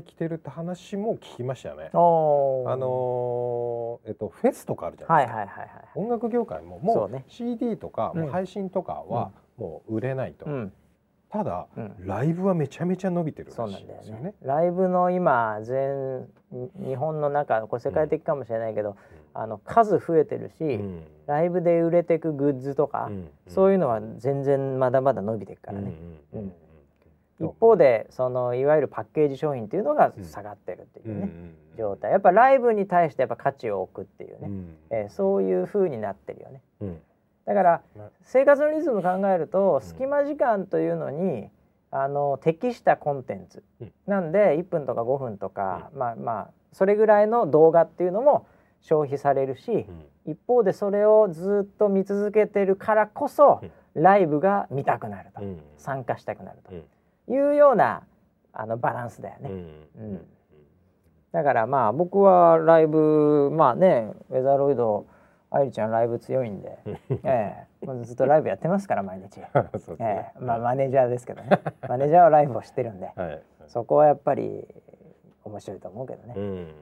Speaker 2: きてるって話も聞きましたよね。あのーえっとフェスとかあるじゃな
Speaker 1: はいい
Speaker 2: ですか。
Speaker 1: はいはいはい。
Speaker 2: 音楽業界もも
Speaker 1: そう
Speaker 2: CD とか
Speaker 1: うん。
Speaker 2: もう配信とかはもう売れないと。
Speaker 1: うん、
Speaker 2: ただ
Speaker 1: うん。
Speaker 2: ライブはめちゃめちゃ伸びてる
Speaker 1: そう
Speaker 2: らし
Speaker 1: ないんだよね。
Speaker 2: ですよね。
Speaker 1: ライブの今全日本の中これ世界的かもしれないけど、あの数増えてるし、
Speaker 2: うん。
Speaker 1: ライブで売れてくグッズとか、
Speaker 2: うん。
Speaker 1: そういうのは全然まだまだ伸びていくからね。
Speaker 2: うんうん。うん
Speaker 1: 一方でそのいわゆるパッケージ商品っていうのが下がってるっていうね、状態。やっぱライブに対してやっぱ価値を置くっていうね、
Speaker 2: うん
Speaker 1: えーそういう風になってるよね。
Speaker 2: うん。
Speaker 1: だから
Speaker 2: ね
Speaker 1: 生活のリズム考えると
Speaker 2: うん。
Speaker 1: 隙間時間というのにあの適したコンテンツ。
Speaker 2: うん。
Speaker 1: なんで1分とか5分とか、まあまあそれぐらいの動画っていうのも消費されるし、一方でそれをずっと見続けてるからこそ、ライブが見たくなると、
Speaker 2: うん。
Speaker 1: 参加したくなる
Speaker 2: うん
Speaker 1: というようなあのバランスだよね。
Speaker 2: うん。
Speaker 1: うん。だからまあ僕はライブまあねウェザーロイド愛理ちゃんライブ強いんで、ええ。もうずっとライブやってますから毎日、
Speaker 2: ね。
Speaker 1: えまあマネージャーですけどね。マネージャーはライブをしてるんで。
Speaker 2: はい。
Speaker 1: そこはやっぱり面白いと思うけどね。
Speaker 2: うん。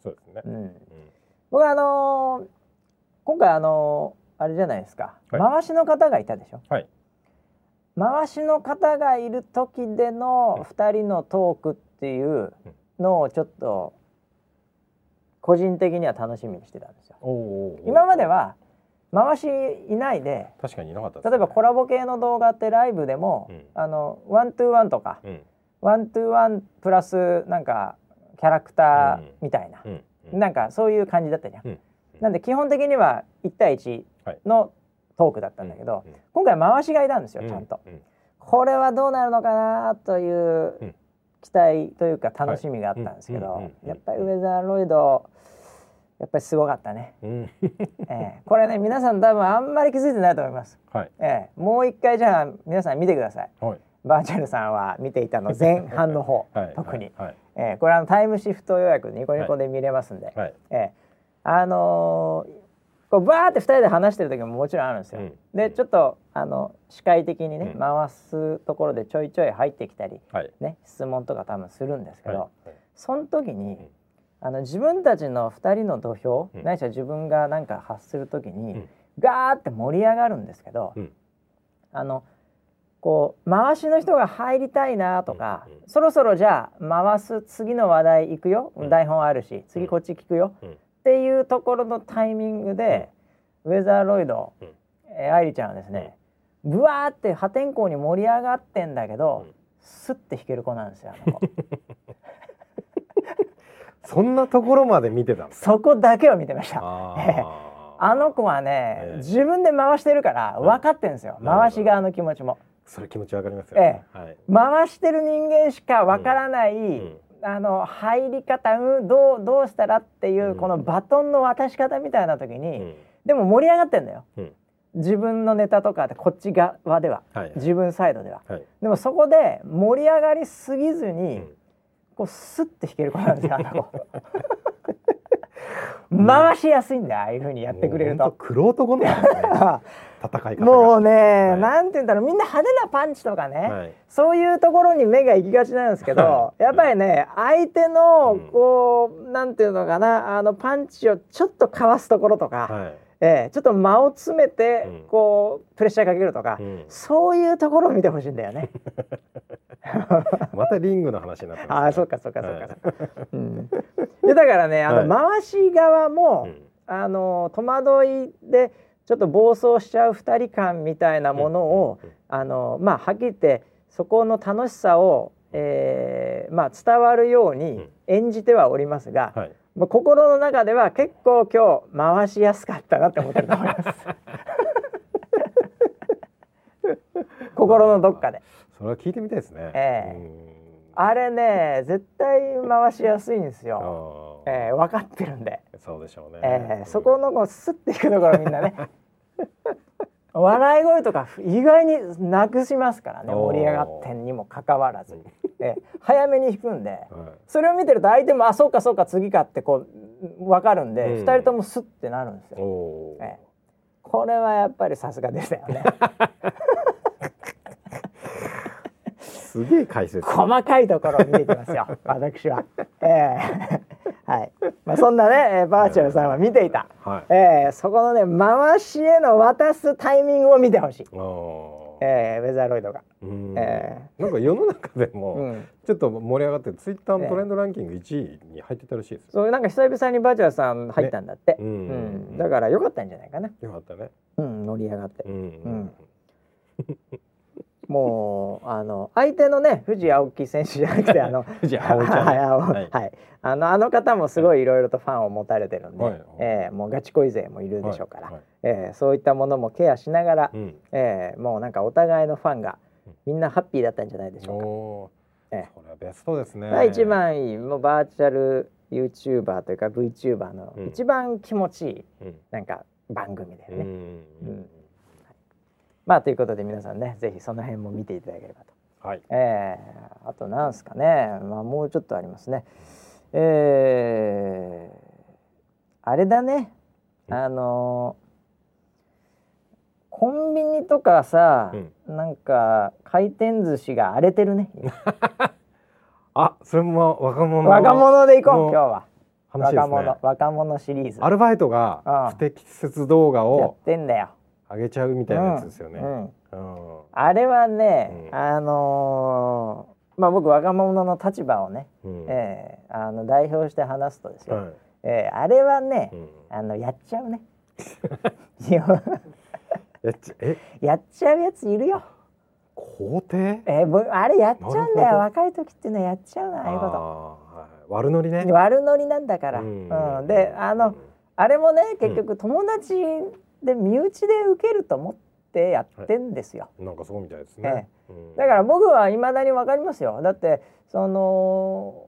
Speaker 2: そうですね。
Speaker 1: うん、僕はあのー今回あのーあれじゃないですか、
Speaker 2: はい。
Speaker 1: 回しの方がいたでしょ。
Speaker 2: はい
Speaker 1: 回しの方がいる時での2人のトークっていうのをちょっと個人的には楽しみにしてたんですよ。今までは回しいないで
Speaker 2: 確かにいなかったね。
Speaker 1: 例えばコラボ系の動画ってライブでも、
Speaker 2: うん。
Speaker 1: あのワントゥーワンとか
Speaker 2: うん。
Speaker 1: ワントゥーワンプラスなんかキャラクターみたいな、
Speaker 2: うん。
Speaker 1: なんかそういう感じだったじゃん。なんで基本的には1対1のトークだったんだけど、今回回しがいたんですよちゃんと。
Speaker 2: うん。
Speaker 1: これはどうなるのかなという
Speaker 2: うん
Speaker 1: 期待というか楽しみがあったんですけどやっぱりウェザーロイドやっぱりすごかったね、
Speaker 2: うん。
Speaker 1: ええ。これね皆さん多分あんまり気づいてないと思います、
Speaker 2: はい。
Speaker 1: ええ。もう一回じゃあ皆さん見てください。
Speaker 2: はい。
Speaker 1: バーチャルさんは見ていたの前半の方、
Speaker 2: はい。
Speaker 1: 特に、
Speaker 2: はい。
Speaker 1: ええ。これあのタイムシフト予約ニコニコで見れますんで、
Speaker 2: は
Speaker 1: え。あのーこうバーって2人で話してる時ももちろんあるんですよ。
Speaker 2: うん。
Speaker 1: でちょっとあの視界的にね、
Speaker 2: うん。
Speaker 1: 回すところでちょいちょい入ってきたり、
Speaker 2: はい。
Speaker 1: ね、質問とか多分するんですけど、
Speaker 2: はい。
Speaker 1: その時に、
Speaker 2: うん。
Speaker 1: あの自分たちの2人の土俵、
Speaker 2: うん。
Speaker 1: ないしは自分がなんか発する時に、
Speaker 2: うん。
Speaker 1: ガーって盛り上がるんですけど、
Speaker 2: うん。
Speaker 1: あのこう回しの人が入りたいなとか、
Speaker 2: うん。うん。
Speaker 1: そろそろじゃあ回す次の話題行くよ、
Speaker 2: うん。
Speaker 1: 台本あるし次こっち聞くよ、
Speaker 2: うん
Speaker 1: っていうところのタイミングで、ウェザーロイド、
Speaker 2: うん。
Speaker 1: えー愛理ちゃんはですね、ブワーって破天荒に盛り上がってんだけど、
Speaker 2: うん。
Speaker 1: スッて弾ける子なんですよあの子。
Speaker 2: そんなところまで見てた
Speaker 1: そこだけを見てました。
Speaker 2: あ
Speaker 1: あの子はね、
Speaker 2: ええ。
Speaker 1: 自分で回してるから分かってんですよ、回し側の気持ちも。
Speaker 2: それ気持ちわかりますよ。
Speaker 1: え
Speaker 2: はい。
Speaker 1: 回してる人間しか分からない、
Speaker 2: ん
Speaker 1: あの入り方、うん、どうどうしたらっていう、
Speaker 2: うん。
Speaker 1: このバトンの渡し方みたいな時に、
Speaker 2: うん。
Speaker 1: でも盛り上がってんだよ。
Speaker 2: うん。
Speaker 1: 自分のネタとかでこっち側では。
Speaker 2: はい
Speaker 1: 自分サイドでは。
Speaker 2: はい。
Speaker 1: でもそこで盛り上がりすぎずに、
Speaker 2: うん。
Speaker 1: こうスッて弾ける子なんですよ 回しやすいんだよああいう風にやってくれると。
Speaker 2: もう本当玄人好みなんですね 戦い方が。
Speaker 1: もうね、
Speaker 2: はい。
Speaker 1: なんて言うんだろう。みんな派手なパンチとかね、
Speaker 2: はい。
Speaker 1: そういうところに目が行きがちなんですけど、
Speaker 2: は
Speaker 1: やっぱりね相手の
Speaker 2: うん。
Speaker 1: こう、なんていうのかなあのパンチをちょっとかわすところとか、
Speaker 2: はい。
Speaker 1: ええちょっと間を詰めて、
Speaker 2: うん。
Speaker 1: こうプレッシャーかけるとか、
Speaker 2: うん。
Speaker 1: そういうところを見てほしいんだよね。
Speaker 2: またリングの話になってます、ね、
Speaker 1: ああそうかそうかそうか。
Speaker 2: はい。
Speaker 1: そうん、でだからねあの、回し側も、
Speaker 2: うん。
Speaker 1: あの戸惑いでちょっと暴走しちゃう二人感みたいなものを、あのまあはっきり言ってそこの楽しさを、えーまあ、伝わるように
Speaker 2: うん。
Speaker 1: 演じてはおりますが、
Speaker 2: はい。
Speaker 1: まあ、心の中では結構今日回しやすかったなって思ってると思います。心のどっかで。
Speaker 2: それは聞いてみたいですね。
Speaker 1: ええ。
Speaker 2: うん。
Speaker 1: あれね絶対回しやすいんですよ。えー、分かってるんで。
Speaker 2: そうでしょうね、
Speaker 1: えー、そこのこうスッていくところみんなね。笑い声とか意外になくしますからね。盛り上がってんにもかかわらず、えー早めに引くんで。
Speaker 2: はい。
Speaker 1: それを見てると相手もあそうかそうか次かってこう分かるんで、
Speaker 2: うん。
Speaker 1: 二人ともスッてなるんですよ。えー。これはやっぱりさすがでしたよね。
Speaker 2: すげえ解説。
Speaker 1: 細かいところを見ていきますよ。私は。えーはい。まあそんなね、えーバーチャルさんは見ていた。
Speaker 2: はい
Speaker 1: えーそこのね回しへの渡すタイミングを見てほしい。えー、ウェザーロイドが。
Speaker 2: うん
Speaker 1: え
Speaker 2: なんか世の中でも、
Speaker 1: うん。
Speaker 2: ちょっと盛り上がってツイッターのトレンドランキング1位に入ってたらしいですよ、
Speaker 1: そうなんか久々にバーチャルさん入ったんだって。
Speaker 2: うん
Speaker 1: うんだから良かったんじゃないかな。
Speaker 2: よかったね
Speaker 1: うん、盛り上がって
Speaker 2: う。ん、
Speaker 1: もうあの相手のね藤青木選手じゃなくて あの
Speaker 2: 藤青ちゃん。
Speaker 1: はい、あの
Speaker 2: はい。
Speaker 1: はい。あのあの方もすごいい。ろいろとファンを持たれてるんで、
Speaker 2: はい。
Speaker 1: えーもうガチ恋勢もいるでしょうから、
Speaker 2: はい。はい。
Speaker 1: えーそういったものもケアしながら、
Speaker 2: うん。
Speaker 1: えーもうなんかお互いのファンがみんなハッピーだったんじゃないでしょうか。ええ
Speaker 2: それはベストですね。
Speaker 1: が一番いいもうバーチャル YouTuber というか VTuber の
Speaker 2: うん。
Speaker 1: 一番気持ちいい
Speaker 2: うん。
Speaker 1: なんか番組だよね。
Speaker 2: うん。
Speaker 1: うんまあということで皆さんねぜひその辺も見ていただければと。
Speaker 2: はい
Speaker 1: えー、あとなんすかねまあもうちょっとありますね。えー、あれだね
Speaker 2: うん
Speaker 1: あのーコンビニとかさ、なんか回転寿司が荒れてるね。今
Speaker 2: あそれも若者の
Speaker 1: 若者で行こう今日は。
Speaker 2: 話です
Speaker 1: 若者
Speaker 2: ね
Speaker 1: 若者シリーズ
Speaker 2: アルバイトが
Speaker 1: あ
Speaker 2: 不適切動画
Speaker 1: やっ
Speaker 2: を
Speaker 1: てんだよ。
Speaker 2: 上げちゃうみたいなやつですよね、
Speaker 1: あれはね、
Speaker 2: うん。
Speaker 1: あのーまあ僕若者の立場をね、
Speaker 2: うん。
Speaker 1: えーあの代表して話すとですよ、
Speaker 2: はい。
Speaker 1: えーあれはね、
Speaker 2: うん。
Speaker 1: あのやっちゃうね。いや
Speaker 2: やっちえ？
Speaker 1: やっちゃうやついるよ、
Speaker 2: 皇帝
Speaker 1: えーぼあれやっちゃうんだよ。若い時っていうのはやっちゃうなああいうこ
Speaker 2: あーはい。悪ノリね。
Speaker 1: と悪ノリなんだから、
Speaker 2: う
Speaker 1: うん。んであのあれもね結局友達で身内で受けると思ってやってんですよ、
Speaker 2: なんかそうみたいですね、うん。
Speaker 1: だから僕はいまだに分かりますよ。だってその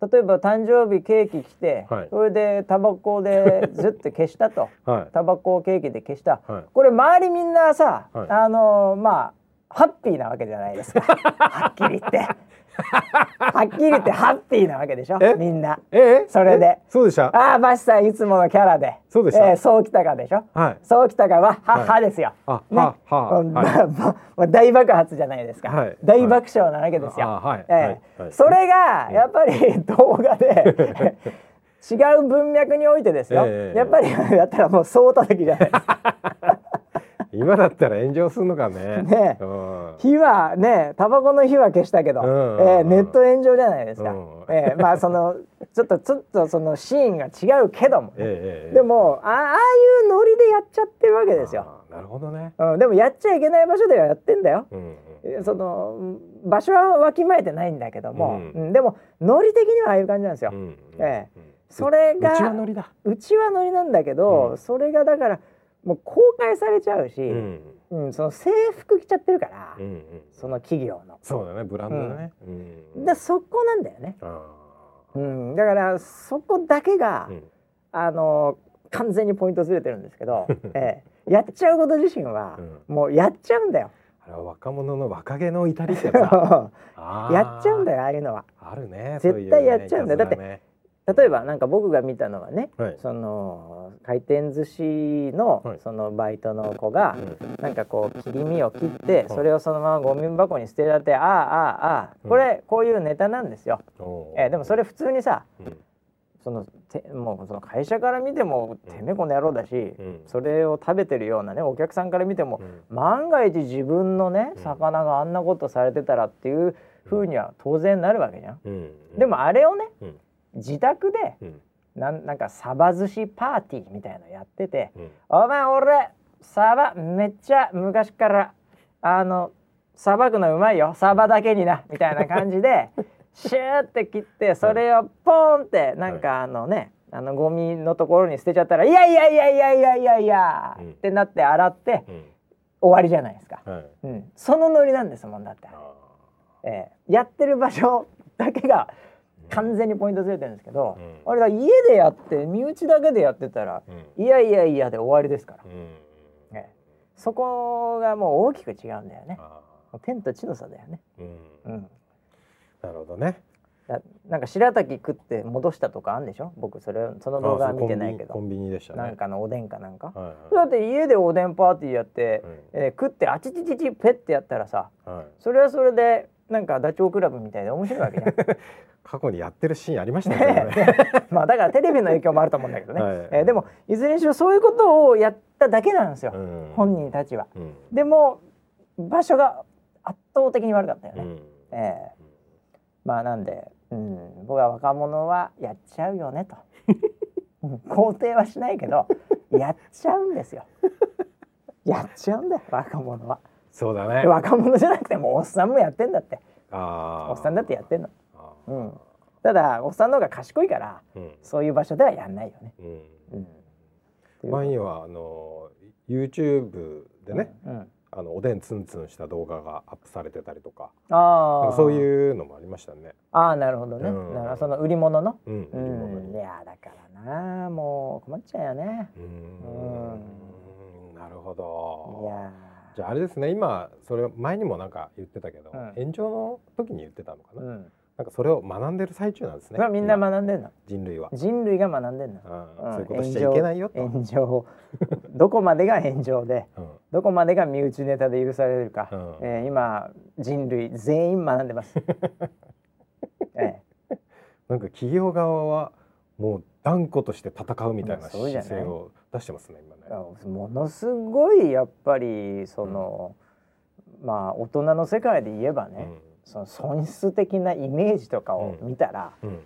Speaker 1: 例えば誕生日ケーキ来て、
Speaker 2: はい。
Speaker 1: それでタバコでずって消したと。
Speaker 2: はい。
Speaker 1: タバコをケーキで消した。
Speaker 2: はい。
Speaker 1: これ周りみんなさ、
Speaker 2: はい。
Speaker 1: あのまあハッピーなわけじゃないですか。はっきり言ってはっきり言ってハッピーなわけでしょ？
Speaker 2: え？
Speaker 1: みんな。
Speaker 2: え？
Speaker 1: それで。
Speaker 2: え？そうでした？
Speaker 1: ああバシさんいつものキャラで。
Speaker 2: そうでした？
Speaker 1: えーそうきたかでしょ？
Speaker 2: はい。
Speaker 1: そうきたかはは、
Speaker 2: はい。
Speaker 1: はですよ。
Speaker 2: あ、
Speaker 1: ね。
Speaker 2: ははは
Speaker 1: 大爆発じゃないですか、
Speaker 2: はい。
Speaker 1: 大爆笑なわけですよ。
Speaker 2: あはい。
Speaker 1: ええ
Speaker 2: はい。はい。
Speaker 1: それがやっぱり 動画で違う文脈においてですよ、
Speaker 2: ええ
Speaker 1: やっぱりやったらもう総叩きじゃないですか。
Speaker 2: 今だったら炎上するのかね。
Speaker 1: ね
Speaker 2: うん
Speaker 1: 火はねタバコの火は消したけど、
Speaker 2: うん
Speaker 1: ええネット炎上じゃないですか。
Speaker 2: うん。
Speaker 1: ええまあそのちょっとちょっとそのシーンが違うけどもでもあああいうノリでやっちゃってるわけですよ。
Speaker 2: なるほどね。
Speaker 1: うん、でもやっちゃいけない場所ではやってんだよ。
Speaker 2: うん
Speaker 1: そのうん場所はわきまえてないんだけども、
Speaker 2: うん。
Speaker 1: うんでもノリ的にはああいう感じなんですよ。
Speaker 2: うん
Speaker 1: え
Speaker 2: うん。
Speaker 1: それが
Speaker 2: うちはノリだ。
Speaker 1: うちはノリなんだけど、
Speaker 2: うん。
Speaker 1: それがだからもう公開されちゃうし、
Speaker 2: う
Speaker 1: うん
Speaker 2: ん
Speaker 1: その制服着ちゃってるから、
Speaker 2: うんうん
Speaker 1: その企業の。
Speaker 2: そうだねブランドだね。うん。
Speaker 1: でそこなんだよね、
Speaker 2: あ
Speaker 1: うん、だからそこだけが、
Speaker 2: ーうん。
Speaker 1: あの完全にポイントずれてるんですけど、ええ。やっちゃうこと自身は、
Speaker 2: う
Speaker 1: もうやっちゃうんだよ。
Speaker 2: あれは若者の若気の至りってや
Speaker 1: っちゃうんだよああいうのは。
Speaker 2: あるね
Speaker 1: 絶対やっちゃうんだよ。
Speaker 2: ねいたずらね
Speaker 1: 例えばなんか僕が見たのはね、
Speaker 2: はい。
Speaker 1: その回転寿司の
Speaker 2: はい。
Speaker 1: そのバイトの子が、
Speaker 2: うん。
Speaker 1: なんかこう切り身を切って
Speaker 2: い。
Speaker 1: それをそのままゴミ箱に捨てられてああああああこれこういうネタなんですよ。
Speaker 2: お
Speaker 1: えーでもそれ普通にさ
Speaker 2: うん。
Speaker 1: そのてもうその会社から見てもてめえこの野郎だし、
Speaker 2: うん。
Speaker 1: それを食べてるようなねお客さんから見ても、
Speaker 2: うん。
Speaker 1: 万が一自分のね
Speaker 2: うん。
Speaker 1: 魚があんなことされてたらっていう風には当然なるわけじゃん。
Speaker 2: うん。
Speaker 1: でもあれをね
Speaker 2: うん
Speaker 1: 自宅で
Speaker 2: うん。
Speaker 1: なんなんかサバ寿司パーティーみたいなのやってて
Speaker 2: うん「
Speaker 1: お前俺サバめっちゃ昔からあのさばくのうまいよ。サバだけにな」みたいな感じで シューって切ってそれをポーンってなんかあのねあのゴミのところに捨てちゃったら「いやいやいやいやいやいやいや」
Speaker 2: うん。
Speaker 1: ってなって洗って
Speaker 2: うん。
Speaker 1: 終わりじゃないですか。
Speaker 2: はい。
Speaker 1: うん、そのノリなんですもんだって、
Speaker 2: あ
Speaker 1: ええ。やってる場所だけが完全にポイントずれてるんですけど、
Speaker 2: うん。
Speaker 1: あれが家でやって身内だけでやってたらいやいやいやで終わりですから、
Speaker 2: うん。
Speaker 1: ええそこがもう大きく違うんだよね。
Speaker 2: あ
Speaker 1: 天と地の差だよね、
Speaker 2: ーうん。
Speaker 1: うん、
Speaker 2: なるほどね。
Speaker 1: だなんか白滝食って戻したとかあんでしょ？僕それその動画は見てないけど、
Speaker 2: コンビニでしたね。
Speaker 1: なんかのおでんかなんか、
Speaker 2: はい
Speaker 1: だって家でおでんパーティーやって、
Speaker 2: うん。
Speaker 1: えー食ってあちちちちペッてやったらさ
Speaker 2: はい。
Speaker 1: それはそれでなんかダチョウ倶楽部みたいで面白いわけじゃん
Speaker 2: 過去にやってるシーンありましたね。
Speaker 1: ね まあだからテレビの影響もあると思うんだけどね、
Speaker 2: はい。
Speaker 1: えーでもいずれにしろそういうことをやっただけなんですよ、
Speaker 2: うん。
Speaker 1: 本人たちは。
Speaker 2: うん。
Speaker 1: でも場所が圧倒的に悪かったよね。
Speaker 2: うん。
Speaker 1: ええまあなんで、うん、僕は若者はやっちゃうよねと。う ん肯定はしないけどやっちゃうんですよ。やっちゃうんだよ若者は。
Speaker 2: そうだね。
Speaker 1: で若者じゃなくてもおっさんもやってんだって。おっさんだってやってんの。
Speaker 2: あ
Speaker 1: うん、ただおっさんの方が賢いから
Speaker 2: ーうん。
Speaker 1: そういう場所ではやんないよね。
Speaker 2: うん。
Speaker 1: うん、
Speaker 2: 前にはあの YouTube でね、
Speaker 1: うん、
Speaker 2: あのおでんツンツンした動画がアップされてたりとか。
Speaker 1: ああ
Speaker 2: そういうのもありましたね。
Speaker 1: ああなるほどね、
Speaker 2: うん。
Speaker 1: なるほど。その売り物の？
Speaker 2: うん、
Speaker 1: うん。い
Speaker 2: に。
Speaker 1: やだからなもう困っちゃうよね。
Speaker 2: うーん。なるほ
Speaker 1: い
Speaker 2: ど。
Speaker 1: や
Speaker 2: じゃああれですね今それ前にもなんか言ってたけど、
Speaker 1: うん。
Speaker 2: 炎上の時に言ってたのかな、
Speaker 1: ーうん
Speaker 2: なんかそれを学んでる最中なんですね。
Speaker 1: まあみんな
Speaker 2: 今。
Speaker 1: 学んでんの。
Speaker 2: 人類は、
Speaker 1: 人類が学んでんの、
Speaker 2: うん。
Speaker 1: ん。
Speaker 2: そういうことしちゃいけないよと。
Speaker 1: 炎上。どこまでが炎上で
Speaker 2: うん。
Speaker 1: どこまでが身内ネタで許されるか、
Speaker 2: うん。
Speaker 1: えー今人類全員学んでます、え
Speaker 2: なんか企業側はもう断固として戦うみたいな
Speaker 1: まあそうじゃない。
Speaker 2: 姿勢を出してますね今
Speaker 1: え
Speaker 2: ね。
Speaker 1: ものすごいやっぱりその、まあ大人の世界で言えばね、その損失的なイメージとかを見たら、
Speaker 2: うん。うん。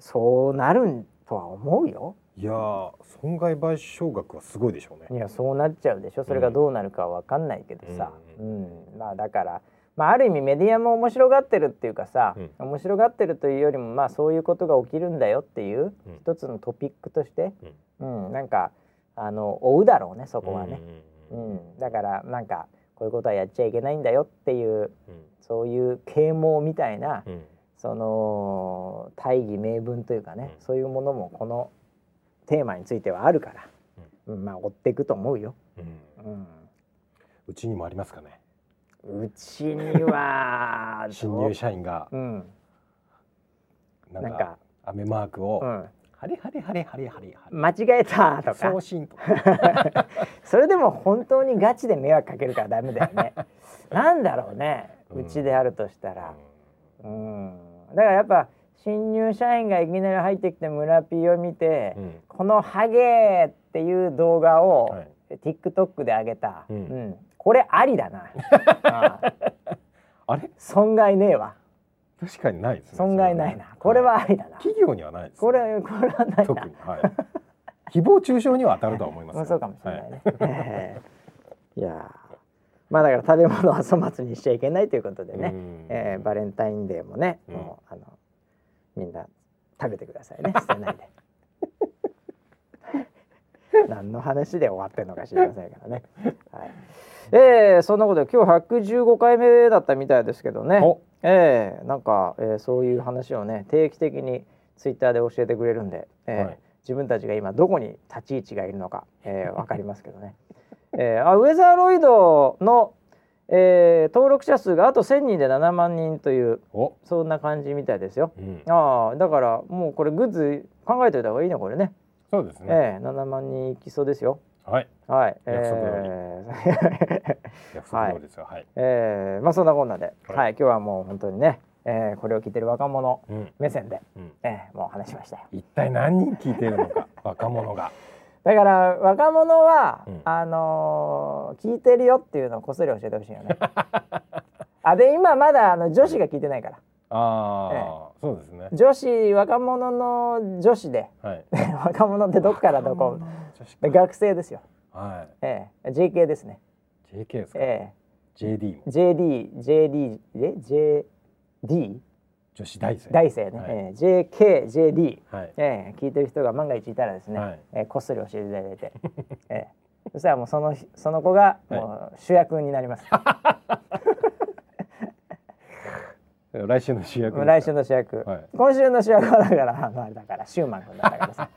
Speaker 1: そうなるとは思うよ。
Speaker 2: いやー損害賠償額はすごいでしょうね。
Speaker 1: いやそうなっちゃうでしょ。それがどうなるかわかんないけどさ、うん。まあだから、まあ、ある意味メディアも面白がってるっていうかさ、
Speaker 2: うん。
Speaker 1: 面白がってるというよりもまあそういうことが起きるんだよっていう
Speaker 2: うん。
Speaker 1: 一つのトピックとして、うん。なんかあの追うだろうねそこはね、
Speaker 2: う
Speaker 1: うんん。だからなんかこういうことはやっちゃいけないんだよっていう
Speaker 2: うん。
Speaker 1: そういう啓蒙みたいな、
Speaker 2: うん。
Speaker 1: その大義名分というかね、
Speaker 2: うん。
Speaker 1: そういうものもこのテーマについてはあるから、うん。まあ追っていくと思うよ。
Speaker 2: うん。
Speaker 1: う
Speaker 2: ちにもありますかね。
Speaker 1: うちには
Speaker 2: 新入社員が
Speaker 1: うん。
Speaker 2: なんか
Speaker 1: なんか
Speaker 2: 雨マークを、
Speaker 1: うん
Speaker 2: ハリハリハリハリハリハリ。
Speaker 1: 間違えたとか。
Speaker 2: 送信とか。
Speaker 1: それでも本当にガチで迷惑かけるからダメだよね。なんだろうね。
Speaker 2: う
Speaker 1: ちであるとしたら。うん。だからやっぱ新入社員がいきなり入ってきて村 P を見て、
Speaker 2: うん。
Speaker 1: このハゲっていう動画を、
Speaker 2: はい。
Speaker 1: TikTok で上げた、
Speaker 2: うん。
Speaker 1: うん。これありだな。あ
Speaker 2: れ？
Speaker 1: 損害ねえわ
Speaker 2: 確かにないですね。
Speaker 1: 損害ないな。これはありだな、
Speaker 2: 企業にはないです。ね、
Speaker 1: これこれはないな。
Speaker 2: 特に、はい、誹謗中傷には当たるとは思います。よ
Speaker 1: まあそうかもしれない
Speaker 2: は
Speaker 1: ね、ええ。いやー。まあだから食べ物は粗末にしちゃいけないということでね、
Speaker 2: うん。
Speaker 1: えーバレンタインデーもね、
Speaker 2: うん。
Speaker 1: もうあのみんな食べてくださいね。捨てないで。何の話で終わってるのか知りませんからね。はい。えー、そんなことで今日115回目だったみたいですけどね。
Speaker 2: お
Speaker 1: えー、なんか、えー、そういう話をね定期的にツイッターで教えてくれるんで、えー
Speaker 2: はい
Speaker 1: 自分たちが今どこに立ち位置がいるのか、えー、分かりますけどね、えー、あウェザーロイドの、えー、登録者数があと1,000人で7万人という
Speaker 2: お、
Speaker 1: そんな感じみたいですよ。
Speaker 2: うん、
Speaker 1: ああだからもうこれグッズ考えておいた方がいいねこれね。
Speaker 2: そうですね。
Speaker 1: ええ7万人いきそうですよ。
Speaker 2: はい。
Speaker 1: はい。
Speaker 2: 約束通り
Speaker 1: えー
Speaker 2: 約束通りですよ。はい。
Speaker 1: えーまあそんなこんなで、は、
Speaker 2: はいい
Speaker 1: 今日はもう本当にね、えーこれを聞いてる若者
Speaker 2: うん。
Speaker 1: 目線で、
Speaker 2: うん。
Speaker 1: えーもう話しましたよ。
Speaker 2: 一体何人聞いているのか、若者が。
Speaker 1: だから若者は、
Speaker 2: うん
Speaker 1: あのー聞いてるよっていうのをこっそり教えてほしいよね。あで今まだあの女子が聞いてないから
Speaker 2: ああ、そうですね。
Speaker 1: 女子若者の女子で。
Speaker 2: はい。
Speaker 1: 若者ってどっからどこ？学生ですよ。
Speaker 2: は
Speaker 1: ええ。JK ですね。
Speaker 2: い。JK ですか？
Speaker 1: え
Speaker 2: JD も。
Speaker 1: え？JD JD え JD
Speaker 2: 女子大生。
Speaker 1: 大生ね、
Speaker 2: はい。
Speaker 1: ええ。JK JD
Speaker 2: はい。
Speaker 1: ええ。聞いてる人が万が一いたらですね、
Speaker 2: はい。
Speaker 1: ええこっそり教えていただいて、ええ。そしたらもうそのその子がもう主役になります。
Speaker 2: 来週の主役。
Speaker 1: 来週の主役、
Speaker 2: はい。
Speaker 1: 今週の主役はだからあのあれだからシューマン君だったからさ。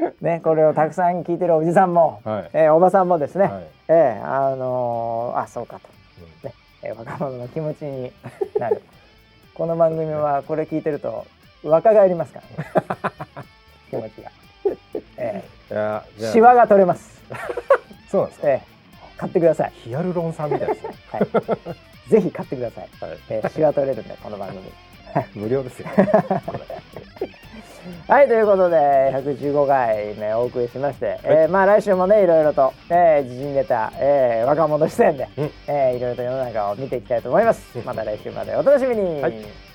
Speaker 1: ねこれをたくさん聞いてるおじさんも、
Speaker 2: はい。
Speaker 1: ええおばさんもですね、
Speaker 2: はい。
Speaker 1: ええあのーあそうかと、
Speaker 2: うん。
Speaker 1: ねええ若者の気持ちになる。この番組はこれ聞いてると若返りますから、ね、気持ちが、え
Speaker 2: いや、
Speaker 1: え、
Speaker 2: じゃあ。
Speaker 1: シワが取れます、
Speaker 2: そうなんですか？
Speaker 1: ええ、買ってください、
Speaker 2: ヒアルロン酸みたいですね。
Speaker 1: はい、ぜひ買ってください、
Speaker 2: はい。
Speaker 1: ええ、シワ取れるんでこの番組。
Speaker 2: 無料ですよ。
Speaker 1: はいということで115回目お送りしまして、えーまあ来週もねいろいろと、えー、時事ネタ、えー、若者視点で、
Speaker 2: うん。
Speaker 1: えーいろいろと世の中を見ていきたいと思います。また来週までお楽しみに、
Speaker 2: はい